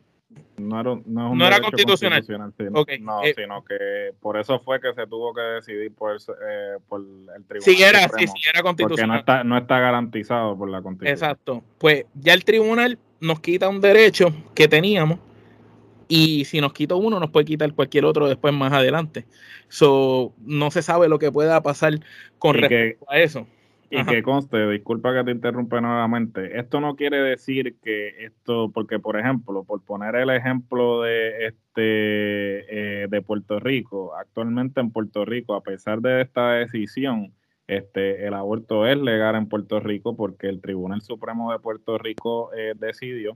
No era, no, era constitucional. no, eh, sino que por eso fue que se tuvo que decidir por, eh, por el tribunal. Si era, sí, sí, era constitucional. Porque no está, no está garantizado por la Constitución. Exacto. Pues ya el tribunal nos quita un derecho que teníamos y si nos quita uno, nos puede quitar cualquier otro después más adelante. So, no se sabe lo que pueda pasar con respecto a eso. Y que conste, disculpa que te interrumpa nuevamente, esto no quiere decir que esto, porque por ejemplo, por poner el ejemplo de este eh, de Puerto Rico, actualmente en Puerto Rico, a pesar de esta decisión, este el aborto es legal en Puerto Rico porque el Tribunal Supremo de Puerto Rico eh, decidió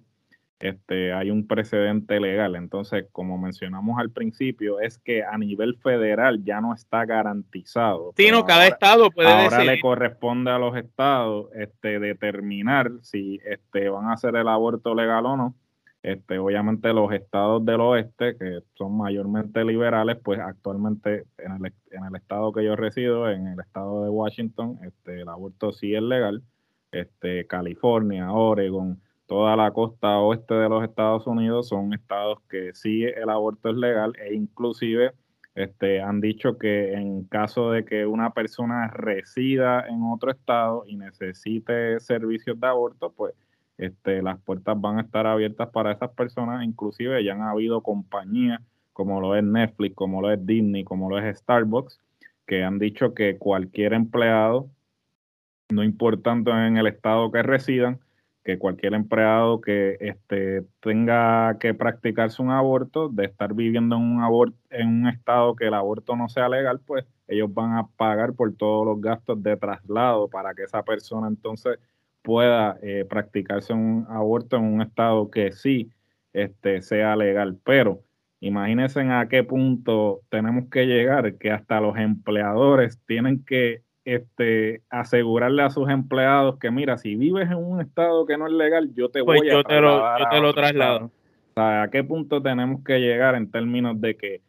este, hay un precedente legal. Entonces, como mencionamos al principio, es que a nivel federal ya no está garantizado. Sí, no, cada estado puede ahora le corresponde a los estados este, determinar si este, van a hacer el aborto legal o no. Este, obviamente los estados del oeste, que son mayormente liberales, pues actualmente en el, en el estado que yo resido, en el estado de Washington, este, el aborto sí es legal. Este, California, Oregon, toda la costa oeste de los Estados Unidos son estados que sí el aborto es legal e inclusive este, han dicho que en caso de que una persona resida en otro estado y necesite servicios de aborto, pues este, las puertas van a estar abiertas para esas personas. Inclusive ya han habido compañías como lo es Netflix, como lo es Disney, como lo es Starbucks, que han dicho que cualquier empleado, no importando en el estado que residan, que cualquier empleado que este, tenga que practicarse un aborto, de estar viviendo en un, aborto, en un estado que el aborto no sea legal, pues ellos van a pagar por todos los gastos de traslado para que esa persona entonces pueda eh, practicarse un aborto en un estado que sí este, sea legal. Pero imagínense a qué punto tenemos que llegar, que hasta los empleadores tienen que este, asegurarle a sus empleados que, mira, si vives en un estado que no es legal, yo te pues voy yo a te lo, yo te lo traslado. O sea, ¿a qué punto tenemos que llegar en términos de que...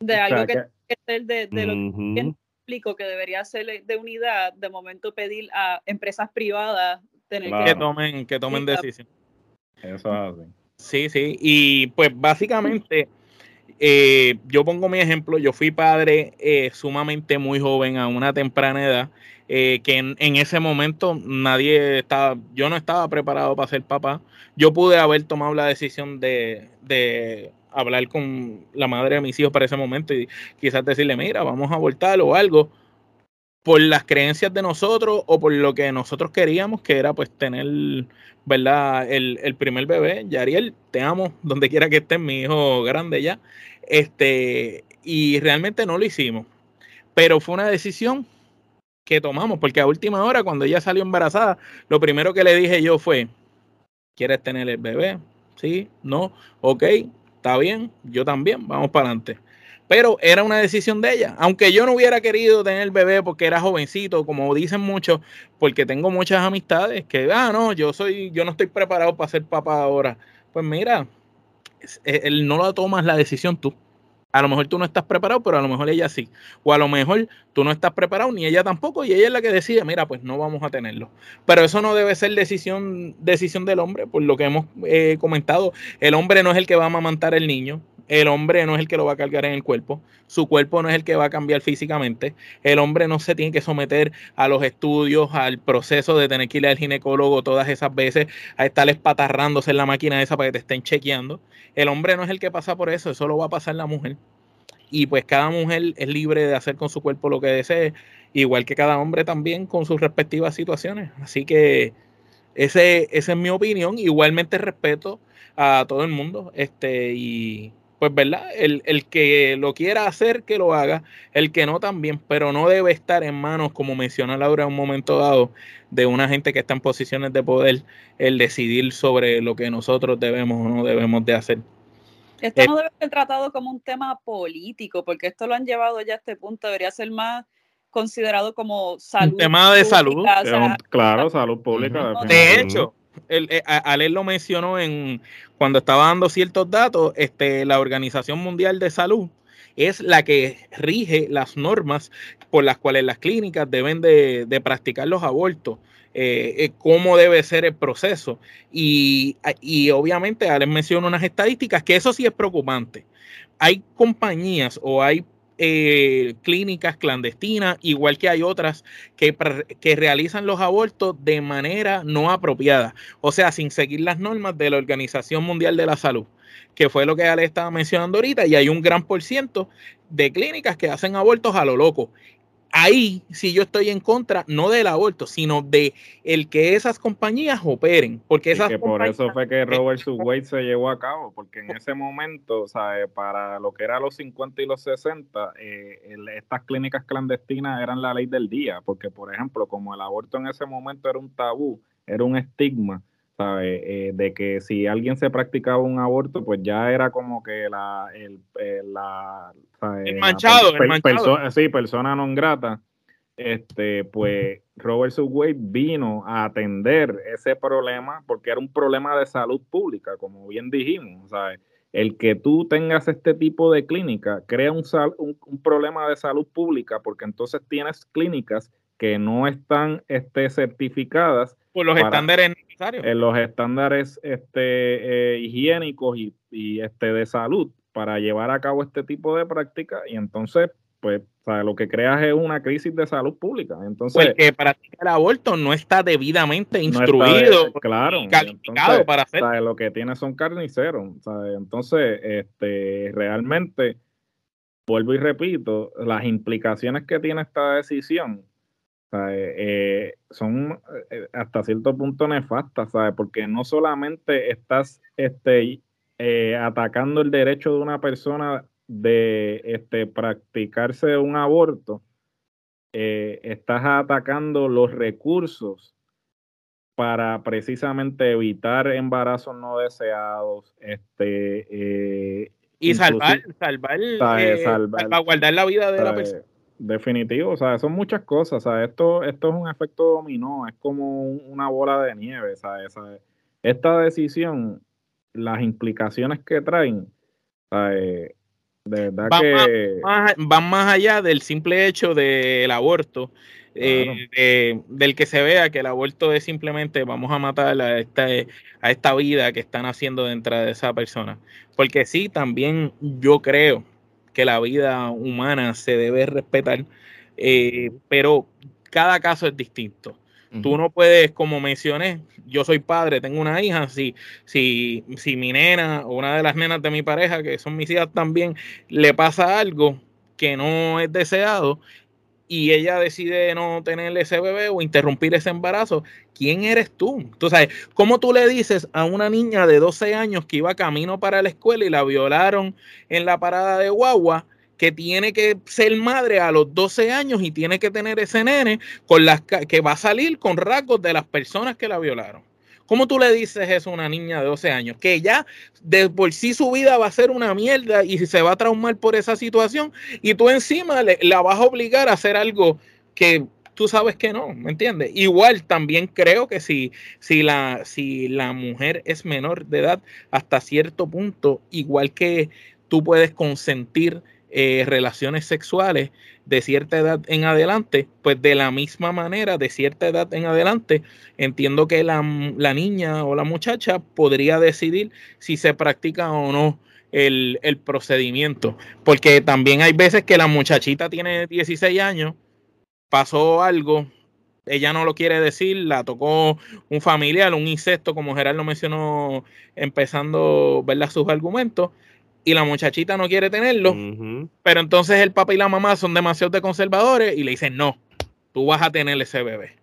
De algo que, que ser de, de lo que público que debería ser de unidad, de momento pedir a empresas privadas tener que tomen, que tomen decisión. Eso hace. Sí, sí. Y pues básicamente, eh, yo pongo mi ejemplo, yo fui padre eh, sumamente muy joven a una temprana edad. Eh, que en, ese momento nadie estaba, yo no estaba preparado para ser papá. Yo pude haber tomado la decisión de, de hablar con la madre de mis hijos para ese momento y quizás decirle, mira, vamos a abortar o algo, por las creencias de nosotros o por lo que nosotros queríamos, que era pues tener, ¿verdad? El, el primer bebé, Yariel, te amo, donde quiera que estés, mi hijo grande ya, este, y realmente no lo hicimos, pero fue una decisión que tomamos, porque a última hora, cuando ella salió embarazada, lo primero que le dije yo fue, ¿quieres tener el bebé? Sí, no, ok, está bien, yo también, vamos para adelante. Pero era una decisión de ella. Aunque yo no hubiera querido tener el bebé porque era jovencito, como dicen muchos, porque tengo muchas amistades que, ah, no, yo soy, yo no estoy preparado para ser papá ahora. Pues mira, él no lo tomas la decisión tú. A lo mejor tú no estás preparado, pero a lo mejor ella sí. O a lo mejor tú no estás preparado, ni ella tampoco, y ella es la que decide, mira, pues no vamos a tenerlo. Pero eso no debe ser decisión, decisión del hombre, por lo que hemos eh, comentado. El hombre no es el que va a amamantar el niño, el hombre no es el que lo va a cargar en el cuerpo, su cuerpo no es el que va a cambiar físicamente, el hombre no se tiene que someter a los estudios, al proceso de tener que ir al ginecólogo todas esas veces, a estar espatarrándose en la máquina esa para que te estén chequeando. El hombre no es el que pasa por eso, eso lo va a pasar la mujer. Y pues cada mujer es libre de hacer con su cuerpo lo que desee, igual que cada hombre también con sus respectivas situaciones. Así que ese, esa es mi opinión. Igualmente respeto a todo el mundo. Este, y pues verdad, el, el, que lo quiera hacer, que lo haga, el que no también, pero no debe estar en manos, como menciona Laura en un momento dado, de una gente que está en posiciones de poder, el decidir sobre lo que nosotros debemos o no debemos de hacer. Esto no debe ser tratado como un tema político, porque esto lo han llevado ya a este punto, debería ser más considerado como salud. Un tema de salud. claro, salud pública. De hecho, el, eh, Ale lo mencionó en cuando estaba dando ciertos datos, este, la Organización Mundial de Salud es la que rige las normas por las cuales las clínicas deben de, de practicar los abortos. Eh, eh, cómo debe ser el proceso. Y, y obviamente Alex menciona unas estadísticas que eso sí es preocupante. Hay compañías o hay eh, clínicas clandestinas, igual que hay otras que, que, realizan los abortos de manera no apropiada, o sea, sin seguir las normas de la Organización Mundial de la Salud, que fue lo que Ale estaba mencionando ahorita, y hay un gran por ciento de clínicas que hacen abortos a lo loco ahí si yo estoy en contra no del aborto, sino de el que esas compañías operen, porque esas que por eso fue que (laughs) Robert Wade se llevó a cabo, porque en ese momento, o sea, para lo que era los 50 y los 60, eh, estas clínicas clandestinas eran la ley del día, porque por ejemplo, como el aborto en ese momento era un tabú, era un estigma, eh, de que si alguien se practicaba un aborto, pues ya era como que la, el, eh, la, manchado, sí, persona non grata. Este, pues Robert Subway vino a atender ese problema porque era un problema de salud pública, como bien dijimos. El que tú tengas este tipo de clínica crea un, un, problema de salud pública porque entonces tienes clínicas que no están este, certificadas por los estándares en los estándares este, eh, higiénicos y, este, de salud para llevar a cabo este tipo de prácticas y entonces pues lo que creas es una crisis de salud pública. Entonces, pues que practica el aborto no está debidamente instruido, claro, calificado para hacer. Lo que tiene son carniceros. Entonces, este, realmente, vuelvo y repito, las implicaciones que tiene esta decisión eh, son eh, hasta cierto punto nefastas, ¿sabes? Porque no solamente estás este, eh, atacando el derecho de una persona de este, practicarse un aborto, estás atacando los recursos para precisamente evitar embarazos no deseados, este, y salvar, salvar, salvar, guardar la vida de la persona Definitivo, o sea, son muchas cosas, o sea, esto, esto es un efecto dominó, es como una bola de nieve, ¿sabes? Esta decisión, las implicaciones que traen, De verdad van, que... más, van más allá del simple hecho del aborto. Eh, del que se vea que el aborto es simplemente vamos a matar a esta, a esta vida que están haciendo dentro de esa persona. Porque sí, también yo creo que la vida humana se debe respetar, eh, pero cada caso es distinto. Tú no puedes, como mencioné, yo soy padre, tengo una hija, si, si, si mi nena o una de las nenas de mi pareja, que son mis hijas también, le pasa algo que no es deseado y ella decide no tener ese bebé o interrumpir ese embarazo, ¿quién eres tú? Tú sabes, ¿cómo tú le dices a una niña de 12 años que iba camino para la escuela y la violaron en la parada de guagua? que tiene que ser madre a los 12 años y tiene que tener ese nene con las que va a salir con rasgos de las personas que la violaron. ¿Cómo tú le dices eso a una niña de 12 años? Que ya de por sí su vida va a ser una mierda y se va a traumar por esa situación y tú encima le, la vas a obligar a hacer algo que tú sabes que no, ¿me entiendes? Igual también creo que si, si, la, si la mujer es menor de edad hasta cierto punto, igual que tú puedes consentir eh, relaciones sexuales de cierta edad en adelante, pues de la misma manera, de cierta edad en adelante, entiendo que la, niña o la muchacha podría decidir si se practica o no el, el, procedimiento. Porque también hay veces que la muchachita tiene 16 años, pasó algo, ella no lo quiere decir, la tocó un familiar, un insecto, como Gerardo mencionó empezando ¿verdad? sus argumentos, y la muchachita no quiere tenerlo, pero entonces el papá y la mamá son demasiado de conservadores y le dicen, no, tú vas a tener ese bebé.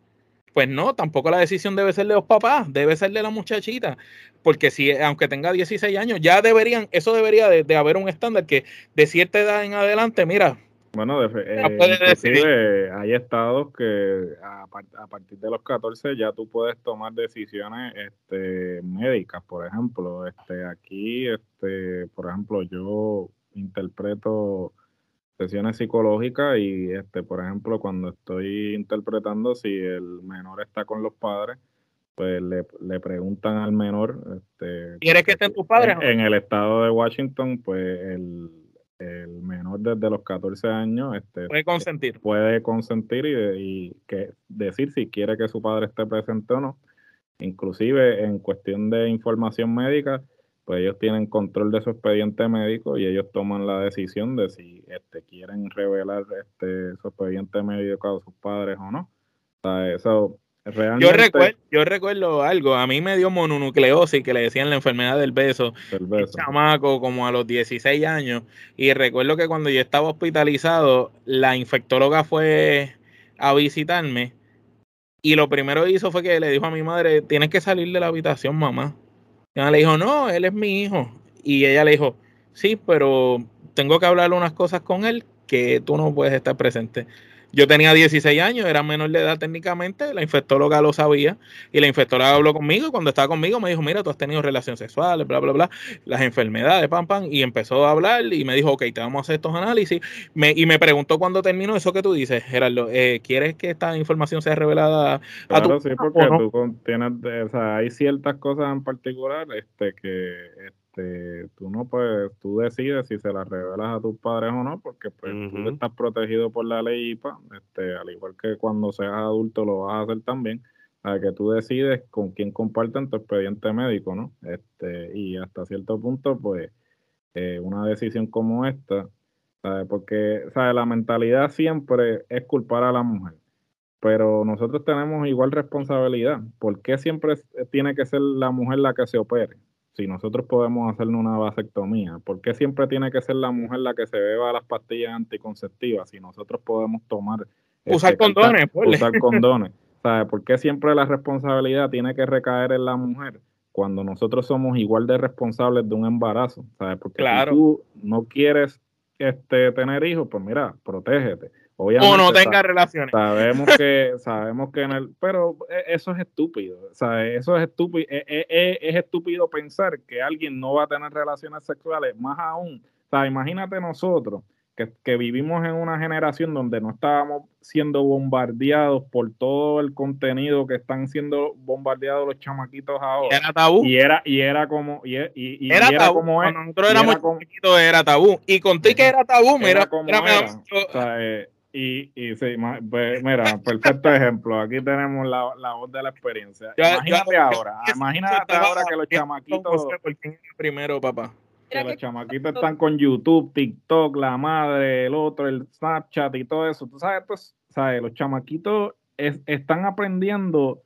Pues no, tampoco la decisión debe ser de los papás, debe ser de la muchachita, porque si, aunque tenga 16 años, ya deberían, eso debería de haber un estándar que de cierta edad en adelante, mira, bueno, eh, hay estados que a, partir de los 14 ya tú puedes tomar decisiones este, médicas, por ejemplo. Este, aquí, este, por ejemplo, yo interpreto sesiones psicológicas y, este, por ejemplo, cuando estoy interpretando si el menor está con los padres, pues le, le preguntan al menor. Este, ¿Quieres que estén tus padres? en el estado de Washington, pues el el menor desde los 14 años este, puede consentir. Puede consentir y, que decir si quiere que su padre esté presente o no. Inclusive en cuestión de información médica, pues ellos tienen control de su expediente médico y ellos toman la decisión de si este, quieren revelar este, su expediente médico a sus padres o no. O sea, eso yo, recuerdo, yo recuerdo algo, a mí me dio mononucleosis, que le decían la enfermedad del beso, el chamaco como a los 16 años, y recuerdo que cuando yo estaba hospitalizado, la infectóloga fue a visitarme, y lo primero que hizo fue que le dijo a mi madre, tienes que salir de la habitación, mamá. Y ella le dijo, no, él es mi hijo. Y ella le dijo, sí, pero tengo que hablar unas cosas con él que tú no puedes estar presente. Yo tenía 16 años, era menor de edad técnicamente, la infectóloga lo sabía y la infectóloga habló conmigo y cuando estaba conmigo me dijo, mira, tú has tenido relaciones sexuales, bla, bla, bla, las enfermedades, pam, pam, y empezó a hablar y me dijo, ok, te vamos a hacer estos análisis y me preguntó cuando terminó eso que tú dices, Gerardo, eh, ¿quieres que esta información sea revelada a tu sí, porque tú tienes, o sea, hay ciertas cosas en particular este, que este, tú no puedes, tú decides si se las revelas a tus padres o no, porque pues tú estás protegido por la ley IPA, este, al igual que cuando seas adulto lo vas a hacer también, a que tú decides con quién comparten tu expediente médico, ¿no? Este, y hasta cierto punto, pues, eh, una decisión como esta, ¿sabes? Porque, ¿sabes? La mentalidad siempre es culpar a la mujer pero nosotros tenemos igual responsabilidad. ¿Por qué siempre tiene que ser la mujer la que se opere? Si nosotros podemos hacerle una vasectomía, ¿por qué siempre tiene que ser la mujer la que se beba las pastillas anticonceptivas si nosotros podemos tomar... Usar este, condones, Usar condones. ¿Sabe? ¿Por qué siempre la responsabilidad tiene que recaer en la mujer cuando nosotros somos igual de responsables de un embarazo? ¿Sabes? Porque si tú no quieres este, tener hijos, pues mira, protégete o no tenga relaciones. Sabemos (laughs) que, sabemos que en el, pero e, eso es estúpido, Eso es estúpido, e, e, es, estúpido pensar que alguien no va a tener relaciones sexuales, más aún, o sea, imagínate nosotros que, vivimos en una generación donde no estábamos siendo bombardeados por todo el contenido que están siendo bombardeados los chamaquitos ahora. Era tabú. Y era, y era como, y, y, era, tabú. como es. nosotros éramos chiquitos era tabú. Y conté que era tabú, mira, como era. Y, y sí, pues, mira, perfecto ejemplo. Aquí tenemos la, la voz de la experiencia. imagínate ahora, imagínate ahora que los chamaquitos. Primero, papá que los chamaquitos están con YouTube, TikTok, la madre, el otro, el Snapchat y todo eso. Tú sabes, pues, sabes, los chamaquitos están aprendiendo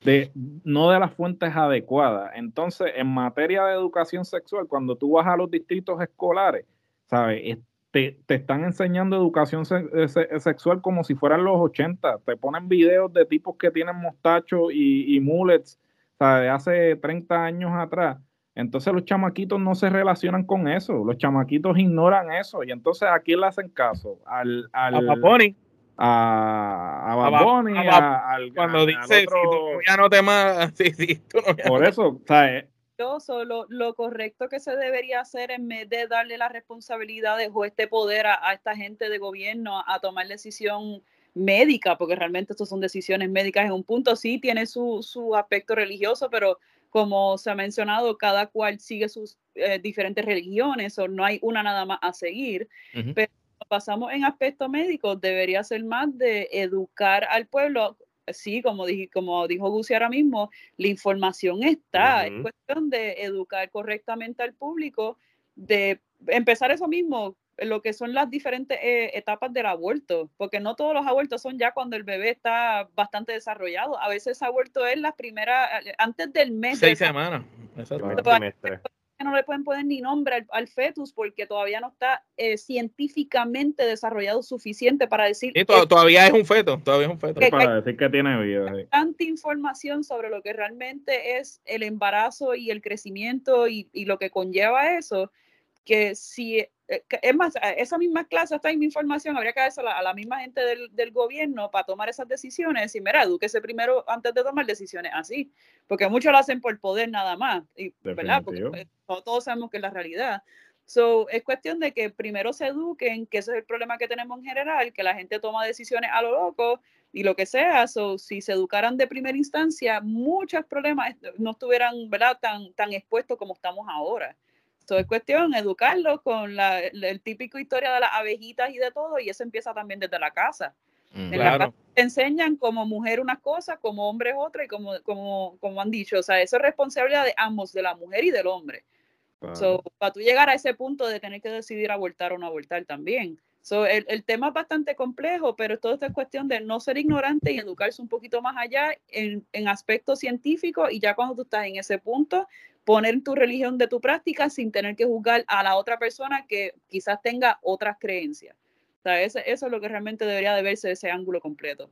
de no de las fuentes adecuadas. Entonces, en materia de educación sexual, cuando tú vas a los distritos escolares, sabes, te, están enseñando educación sexual como si fueran los 80. Te ponen videos de tipos que tienen mostachos y, y mullets, de hace 30 años atrás entonces los chamaquitos no se relacionan con eso, los chamaquitos ignoran eso y entonces a quién le hacen caso? Al, al a Baboni. A, a Baboni, al, cuando dice ya no te más, (laughs) sí, sí, Por eso, Lo, lo correcto que se debería hacer en vez de darle las responsabilidades o este poder a, a esta gente de gobierno a tomar decisión médica, porque realmente estas son decisiones médicas en un punto, sí tiene su, su aspecto religioso, pero como se ha mencionado, cada cual sigue sus eh, diferentes religiones o no hay una nada más a seguir. Pero pasamos en aspectos médicos, debería ser más de educar al pueblo. Sí, como, dije, como dijo Gusi ahora mismo, la información está. Es cuestión de educar correctamente al público, de empezar eso mismo, lo que son las diferentes eh, etapas del aborto, porque no todos los abortos son ya cuando el bebé está bastante desarrollado. A veces aborto es las primeras, eh, antes del mes. Seis semanas. No le pueden poner ni nombre al, fetus porque todavía no está eh, científicamente desarrollado suficiente para decir. Sí, todavía es un feto, todavía es un feto. para decir que tiene vida. Tanta información sobre lo que realmente es el embarazo y el crecimiento y, y lo que conlleva eso, que si es más, esa misma clase, esta misma información, habría que darse a la, misma gente del, del, gobierno para tomar esas decisiones y mira, edúquese primero antes de tomar decisiones así, porque muchos lo hacen por poder nada más, y, ¿verdad? Porque pues, todos sabemos que es la realidad. So, es cuestión de que primero se eduquen, que ese es el problema que tenemos en general, que la gente toma decisiones a lo loco y lo que sea. So, si se educaran de primera instancia, muchos problemas no estuvieran ¿verdad? Tan, tan expuestos como estamos ahora es cuestión educarlos con la, el típico historia de las abejitas y de todo, y eso empieza también desde la casa. Mm. en la casa te enseñan como mujer unas cosas, como hombre otra, y como, como, como han dicho, o sea, eso es responsabilidad de ambos, de la mujer y del hombre. para tú llegar a ese punto de tener que decidir abortar o no abortar también. So, el, el, tema es bastante complejo, pero todo esto es cuestión de no ser ignorante y educarse un poquito más allá en, en aspectos científicos y ya cuando tú estás en ese punto, poner tu religión de tu práctica sin tener que juzgar a la otra persona que quizás tenga otras creencias. O sea, eso, es lo que realmente debería de verse ese ángulo completo.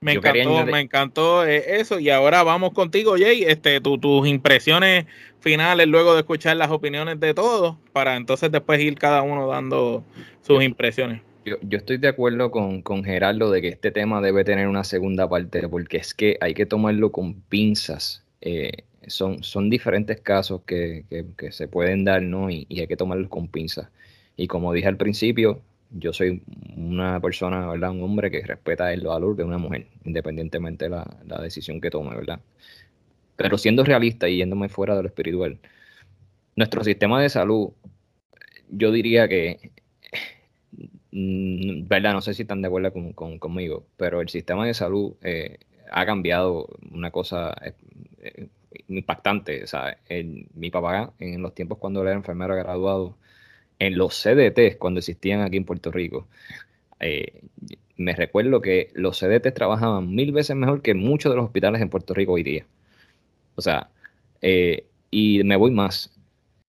Me encantó, me encantó eh, eso. Y ahora vamos contigo, Jay. Este, tus impresiones finales luego de escuchar las opiniones de todos, para entonces después ir cada uno dando sus impresiones. Yo, estoy de acuerdo con, con, Gerardo de que este tema debe tener una segunda parte, porque es que hay que tomarlo con pinzas. Eh, son, son diferentes casos que, se pueden dar, ¿no? Y, hay que tomarlos con pinzas. Y como dije al principio, yo soy una persona, ¿verdad? Un hombre que respeta el valor de una mujer, independientemente de la, decisión que tome, ¿verdad? Pero siendo realista y yéndome fuera de lo espiritual, nuestro sistema de salud, yo diría que, mm, ¿verdad? No sé si están de acuerdo con, conmigo, pero el sistema de salud eh, ha cambiado una cosa eh, impactante. O sea, mi papá, en los tiempos cuando él era enfermero graduado, en los CDT, cuando existían aquí en Puerto Rico, eh, me recuerdo que los CDT trabajaban mil veces mejor que muchos de los hospitales en Puerto Rico hoy día. O sea, eh, y me voy más.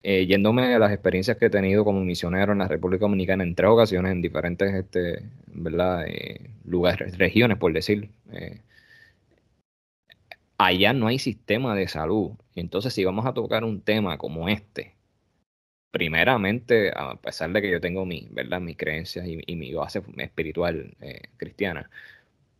Eh, yéndome a las experiencias que he tenido como misionero en la República Dominicana en tres ocasiones en diferentes este, ¿verdad? lugares, regiones, por decir, allá no hay sistema de salud. Entonces, si vamos a tocar un tema como este, primeramente, a pesar de que yo tengo mi, ¿verdad? mis creencias y, mi base espiritual eh, cristiana,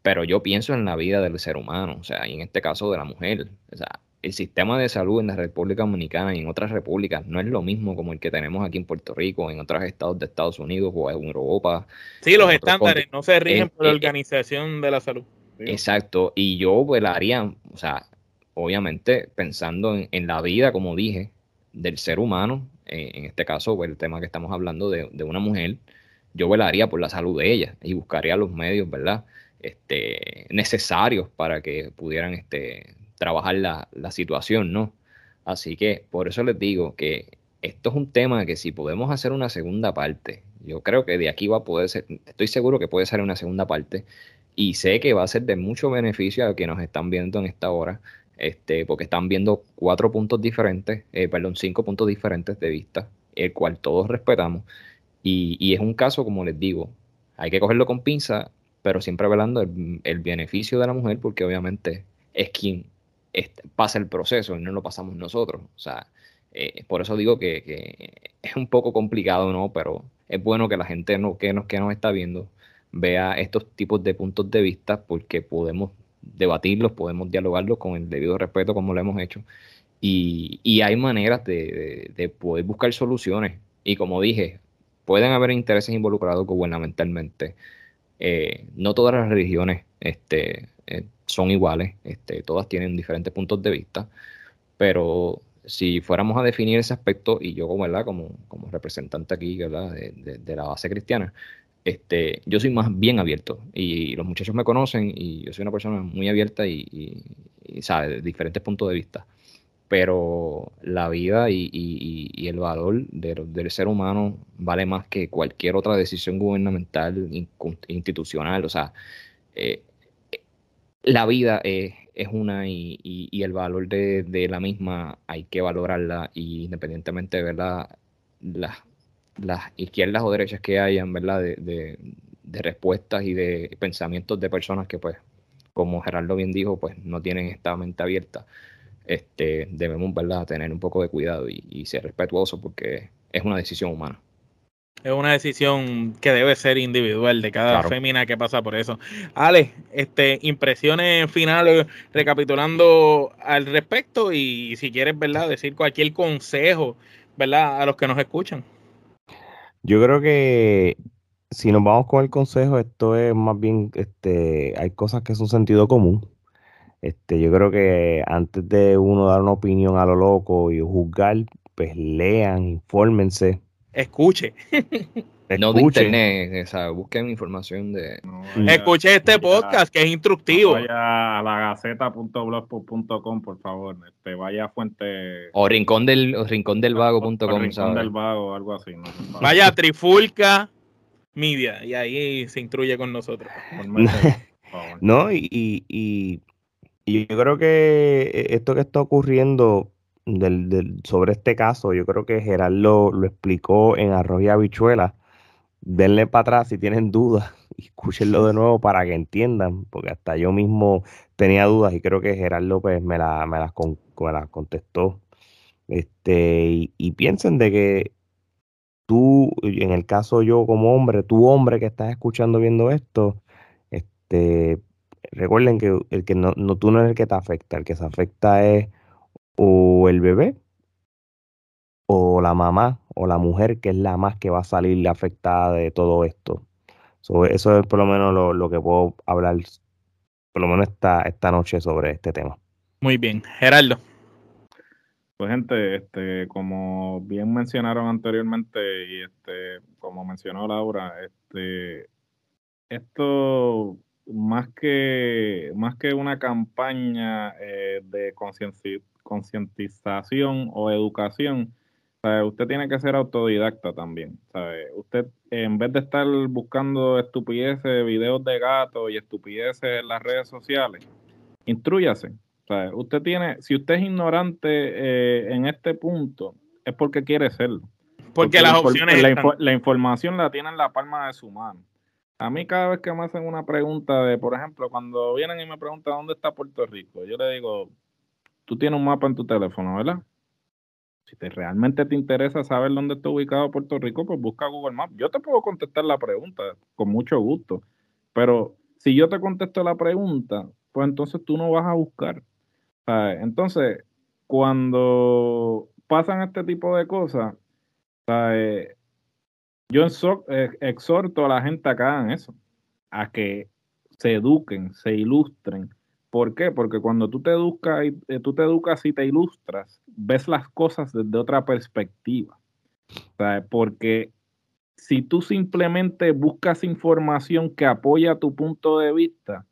pero yo pienso en la vida del ser humano, o sea, y en este caso de la mujer. O sea, el sistema de salud en la República Dominicana y en otras repúblicas no es lo mismo como el que tenemos aquí en Puerto Rico, en otros estados de Estados Unidos o en Europa. Sí, los estándares no se rigen por la Organización de la Salud. Exacto, y yo la haría, o sea, obviamente pensando en, la vida, como dije, del ser humano, eh, en este caso, pues, el tema que estamos hablando de, una mujer, yo velaría por la salud de ella y buscaría los medios, ¿verdad? Este, necesarios para que pudieran este, trabajar la, situación, ¿no? Así que por eso les digo que esto es un tema que si podemos hacer una segunda parte, yo creo que de aquí va a poder ser, estoy seguro que puede ser una segunda parte y sé que va a ser de mucho beneficio a quienes nos están viendo en esta hora, este, porque están viendo cuatro puntos diferentes, eh, perdón, cinco puntos diferentes de vista, el cual todos respetamos. Y, y, es un caso, como les digo, hay que cogerlo con pinza, pero siempre velando el, el beneficio de la mujer, porque obviamente es quien pasa el proceso y no lo pasamos nosotros. O sea, eh, por eso digo que, es un poco complicado, ¿no? Pero es bueno que la gente no, que, nos, que nos está viendo vea estos tipos de puntos de vista porque podemos debatirlos, podemos dialogarlos con el debido respeto como lo hemos hecho. Y, hay maneras de, poder buscar soluciones. Y como dije, pueden haber intereses involucrados gubernamentalmente. Eh, no todas las religiones este, eh, son iguales, este, todas tienen diferentes puntos de vista, pero si fuéramos a definir ese aspecto, y yo como, como, como representante aquí De, la base cristiana, este, yo soy más bien abierto y los muchachos me conocen y yo soy una persona muy abierta y, sabe, de diferentes puntos de vista. Pero la vida y, el valor del ser humano vale más que cualquier otra decisión gubernamental, institucional. O sea, eh, la vida es, una y, el valor de, la misma hay que valorarla y independientemente de verdad las, las izquierdas o derechas que hayan verdad de, respuestas y de pensamientos de personas que pues como Gerardo bien dijo pues no tienen esta mente abierta este debemos verdad tener un poco de cuidado y, y ser respetuosos porque es una decisión humana es una decisión que debe ser individual de cada fémina que pasa por eso. Ale, este, impresiones finales recapitulando al respecto y si quieres, ¿verdad? Decir cualquier consejo, ¿verdad? A los que nos escuchan. Yo creo que si nos vamos con el consejo, esto es más bien, este, hay cosas que son sentido común. Este, yo creo que antes de uno dar una opinión a lo loco y juzgar, pues lean, infórmense escuche. (laughs) No de internet, o sea, busquen información de... escuche este podcast que es instructivo. vaya a la gaceta.blogspot.com, por favor. Este, vaya a fuente... O rincón del, o rincón del vago.com. Rincón del vago, algo así. Vaya a Trifulca Media y ahí se instruye con nosotros. (laughs) no, y, y, y yo creo que esto que está ocurriendo del, del, sobre este caso, yo creo que Gerardo lo explicó en Arroz y Habichuela. Denle para atrás si tienen dudas (laughs) escúchenlo de nuevo para que entiendan, porque hasta yo mismo tenía dudas y creo que Gerardo pues, me, me, las, contestó. Este, y, piensen de que tú, en el caso yo como hombre, tú hombre que estás escuchando, viendo esto, este, recuerden que el que no, no, tú no es el que te afecta, el que se afecta es o el bebé o la mamá o la mujer que es la más que va a salir afectada de todo esto. eso es por lo menos lo, que puedo hablar, por lo menos esta, esta noche sobre este tema. Muy bien, Gerardo. Pues gente, este, como bien mencionaron anteriormente y este, como mencionó Laura, este, esto más que más que una campaña eh, de concientización o educación, usted tiene que ser autodidacta también. Usted, en vez de estar buscando estupideces, videos de gatos y estupideces en las redes sociales, instruyase. Usted tiene, si usted es ignorante eh, en este punto, es porque quiere serlo. Porque, las opciones. La, la, información la tiene en la palma de su mano. A mí cada vez que me hacen una pregunta de, por ejemplo, cuando vienen y me preguntan dónde está Puerto Rico, yo le digo, tú tienes un mapa en tu teléfono, ¿verdad? Si te, realmente te interesa saber dónde está ubicado Puerto Rico, pues busca Google Maps. Yo te puedo contestar la pregunta con mucho gusto, pero si yo te contesto la pregunta, pues entonces tú no vas a buscar. Entonces, cuando pasan este tipo de cosas, yo eh, exhorto a la gente a que hagan eso, a que se eduquen, se ilustren. ¿Por qué? Porque cuando tú te educas, eh, tú te educas y te ilustras, ves las cosas desde otra perspectiva. Porque si tú simplemente buscas información que apoya tu punto de vista,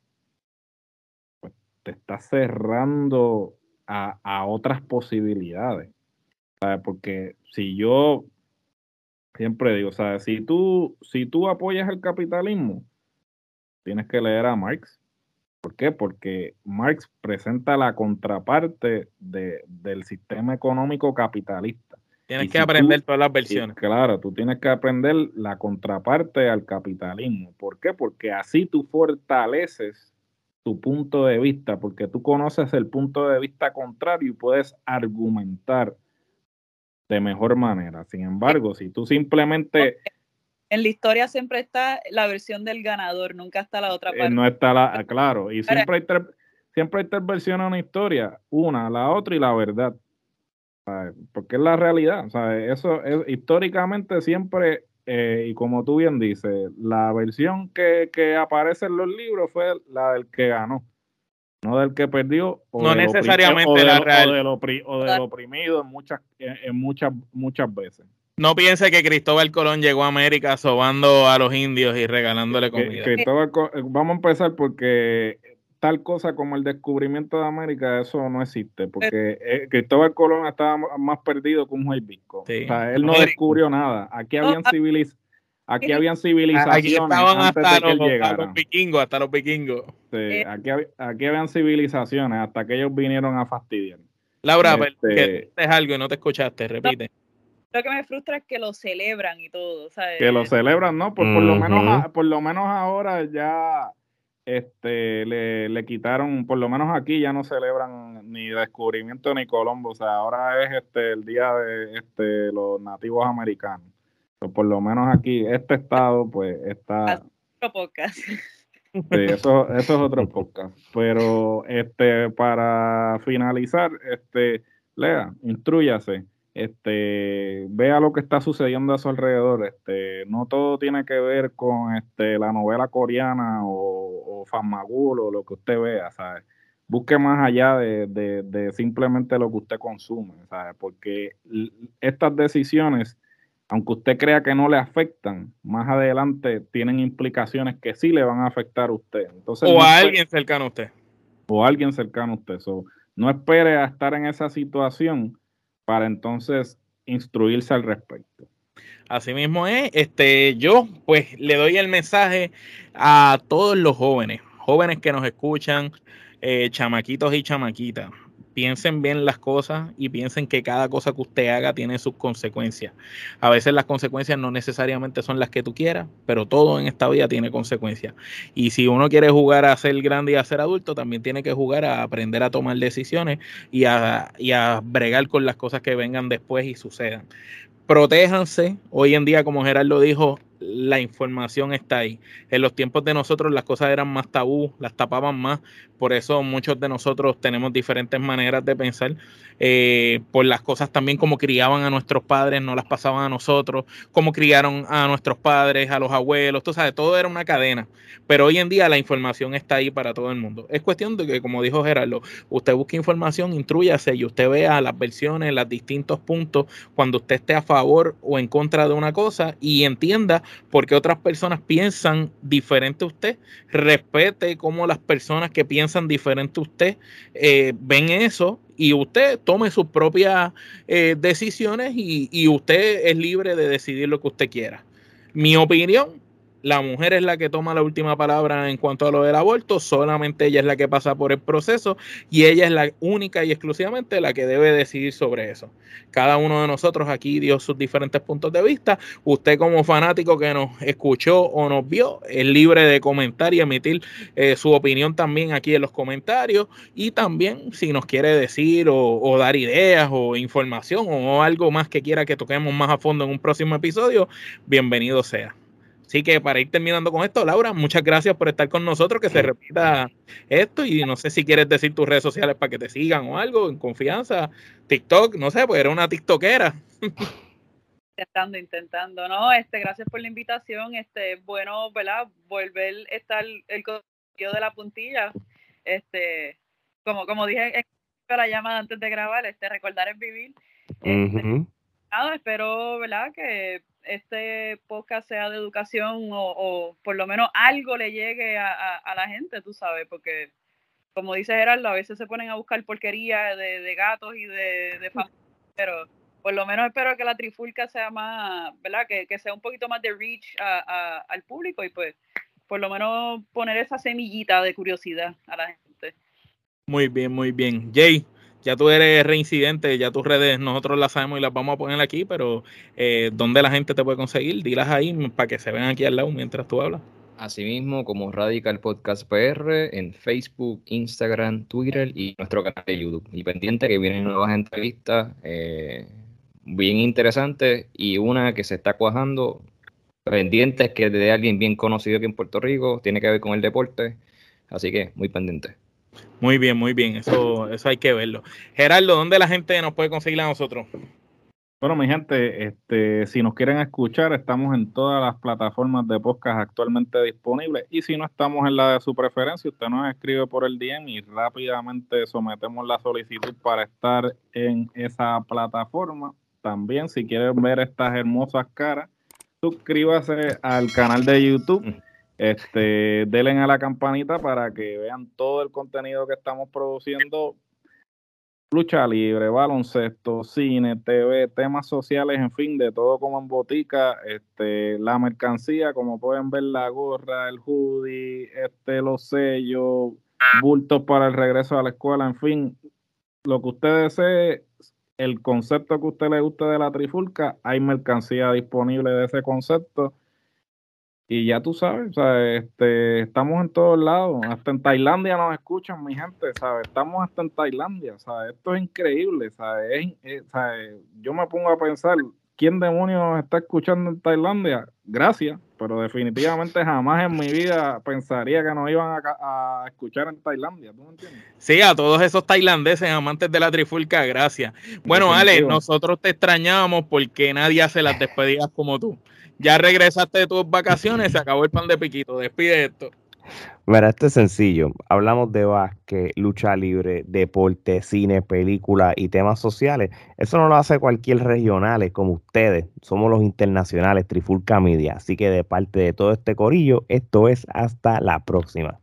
pues te estás cerrando a, a otras posibilidades. Porque si yo siempre digo, sea, si tú, si tú apoyas el capitalismo, tienes que leer a Marx. ¿Por qué? Porque Marx presenta la contraparte de, del sistema económico capitalista. Tienes que aprender todas las versiones. claro, tú tienes que aprender la contraparte al capitalismo. ¿Por qué? Porque así tú fortaleces tu punto de vista, porque tú conoces el punto de vista contrario y puedes argumentar de mejor manera. Sin embargo, si tú simplemente... En la historia siempre está la versión del ganador, nunca está la otra eh, parte. no está la, claro, y siempre hay, tres, siempre hay tres versiones en una historia, una, la otra y la verdad. Porque es la realidad. Eso es, históricamente siempre, eh, y como tú bien dices, la versión que, que aparece en los libros fue la del que ganó no del que perdió o no necesariamente la real. O, del oprimido en muchas en muchas muchas veces no piense que Cristóbal Colón llegó a América sobando a los indios y regalándole comida. Eh, vamos a empezar porque tal cosa como el descubrimiento de América, eso no existe, porque eh, Cristóbal Colón estaba más perdido que un juez O sea, él no descubrió nada. Aquí habían civilizaciones Aquí habían civilizaciones aquí estaban antes hasta, de que los, los vikingos, hasta los vikingos. Sí, eh, aquí, aquí, habían civilizaciones hasta que ellos vinieron a fastidiar. Laura, este, que es algo y no te escuchaste, repite. Lo que me frustra es que lo celebran y todo, ¿sabes? Que lo celebran, ¿no? Por, por, lo menos, por lo menos ahora ya este, le, le, quitaron, por lo menos aquí ya no celebran ni descubrimiento ni Colombo, o sea, ahora es este el día de este, los nativos americanos por lo menos aquí, este estado, pues está. (laughs) Otro podcast. Sí, eso, eso es otro podcast. Pero este, para finalizar, este, lea, instruyase, este, vea lo que está sucediendo a su alrededor. Este, no todo tiene que ver con este, la novela coreana o, o o lo que usted vea, ¿sabes? Busque más allá de, de, de simplemente lo que usted consume, ¿sabes? Porque estas decisiones aunque usted crea que no le afectan, más adelante tienen implicaciones que sí le van a afectar a usted. Entonces, o a alguien cercano a usted. O a alguien cercano a usted. no espere a estar en esa situación para entonces instruirse al respecto. Así mismo es. Este, yo pues le doy el mensaje a todos los jóvenes, jóvenes que nos escuchan, eh, chamaquitos y chamaquitas piensen bien las cosas y piensen que cada cosa que usted haga tiene sus consecuencias. A veces las consecuencias no necesariamente son las que tú quieras, pero todo en esta vida tiene consecuencias. Y si uno quiere jugar a ser grande y a ser adulto, también tiene que jugar a aprender a tomar decisiones y a, y a bregar con las cosas que vengan después y sucedan protéjanse. Hoy en día, como Gerardo dijo, la información está ahí. En los tiempos de nosotros las cosas eran más tabú, las tapaban más, por eso muchos de nosotros tenemos diferentes maneras de pensar, eh, por las cosas también como criaban a nuestros padres, no las pasaban a nosotros, como criaron a nuestros padres, a los abuelos, todo era una cadena, pero hoy en día la información está ahí para todo el mundo. Es cuestión de que, como dijo Gerardo, usted busque información, intrúyase y usted vea las versiones, los distintos puntos, cuando usted esté a favor o en contra de una cosa y entienda porque otras personas piensan diferente a usted. Respete cómo las personas que piensan diferente a usted eh, ven eso y usted tome sus propias eh, decisiones y, y usted es libre de decidir lo que usted quiera. Mi opinión la mujer es la que toma la última palabra en cuanto a lo del aborto, solamente ella es la que pasa por el proceso y ella es la única y exclusivamente la que debe decidir sobre eso. Cada uno de nosotros aquí dio sus diferentes puntos de vista. Usted como fanático que nos escuchó o nos vio es libre de comentar y emitir eh, su opinión también aquí en los comentarios y también si nos quiere decir o, o dar ideas o información o algo más que quiera que toquemos más a fondo en un próximo episodio, bienvenido sea. Así que para ir terminando con esto, Laura, muchas gracias por estar con nosotros, que se repita esto y no sé si quieres decir tus redes sociales para que te sigan o algo, en confianza, TikTok, no sé, pues era una TikTokera. (laughs) Intentando, intentando, ¿no? Este, gracias por la invitación, este, bueno, ¿verdad? Volver a estar el, el de la puntilla, este, como, como dije en la llamada antes de grabar, este, recordar es vivir. Este, nada, espero, ¿verdad? Que este podcast sea de educación o, por lo menos algo le llegue a, la gente, tú sabes, porque como dice Gerardo, a veces se ponen a buscar porquería de, gatos y de, de (laughs) pero por lo menos espero que la trifulca sea más, ¿verdad? Que, sea un poquito más de reach al público y pues por lo menos poner esa semillita de curiosidad a la gente. Muy bien, muy bien. Jay, ya tú eres reincidente, ya tus redes nosotros las sabemos y las vamos a poner aquí, pero eh, ¿dónde la gente te puede conseguir? Dilas ahí para que se vean aquí al lado mientras tú hablas. Asimismo, como Radical Podcast PR en Facebook, Instagram, Twitter y nuestro canal de YouTube. Y pendiente que vienen nuevas entrevistas eh, bien interesantes y una que se está cuajando, pendientes que de alguien bien conocido aquí en Puerto Rico, tiene que ver con el deporte. Así que muy pendiente. Muy bien, muy bien, eso, eso hay que verlo. Gerardo, ¿dónde la gente nos puede conseguir a nosotros? Bueno, mi gente, este, si nos quieren escuchar, estamos en todas las plataformas de podcast actualmente disponibles. Y si no estamos en la de su preferencia, usted nos escribe por el DM y rápidamente sometemos la solicitud para estar en esa plataforma. También, si quieren ver estas hermosas caras, suscríbase al canal de YouTube mm. Este, denle a la campanita para que vean todo el contenido que estamos produciendo. Lucha libre, baloncesto, cine, TV, temas sociales, en fin, de todo como en botica, este, la mercancía, como pueden ver, la gorra, el hoodie, este, los sellos, bultos para el regreso a la escuela, en fin, lo que usted desee, el concepto que a usted le guste de la trifulca, hay mercancía disponible de ese concepto y ya tú sabes, Este, estamos en todos lados, hasta en Tailandia nos escuchan, mi gente, ¿sabes? Estamos hasta en Tailandia, ¿sabes? Esto es increíble, ¿sabes? Yo me pongo a pensar, ¿quién demonios está escuchando en Tailandia? Gracias, pero definitivamente jamás en mi vida pensaría que nos iban a, escuchar en Tailandia, ¿tú me entiendes? Sí, a todos esos tailandeses amantes de la trifulca, gracias. Bueno, Ale, nosotros te extrañamos porque nadie hace las (laughs) despedidas como tú ya regresaste de tus vacaciones, se acabó el pan de piquito, despide esto. Mira, esto es sencillo. Hablamos de básquet, lucha libre, deporte, cine, película y temas sociales. Eso no lo hace cualquier regional como ustedes. Somos los internacionales, Trifulca Media. Así que de parte de todo este corillo, esto es hasta la próxima.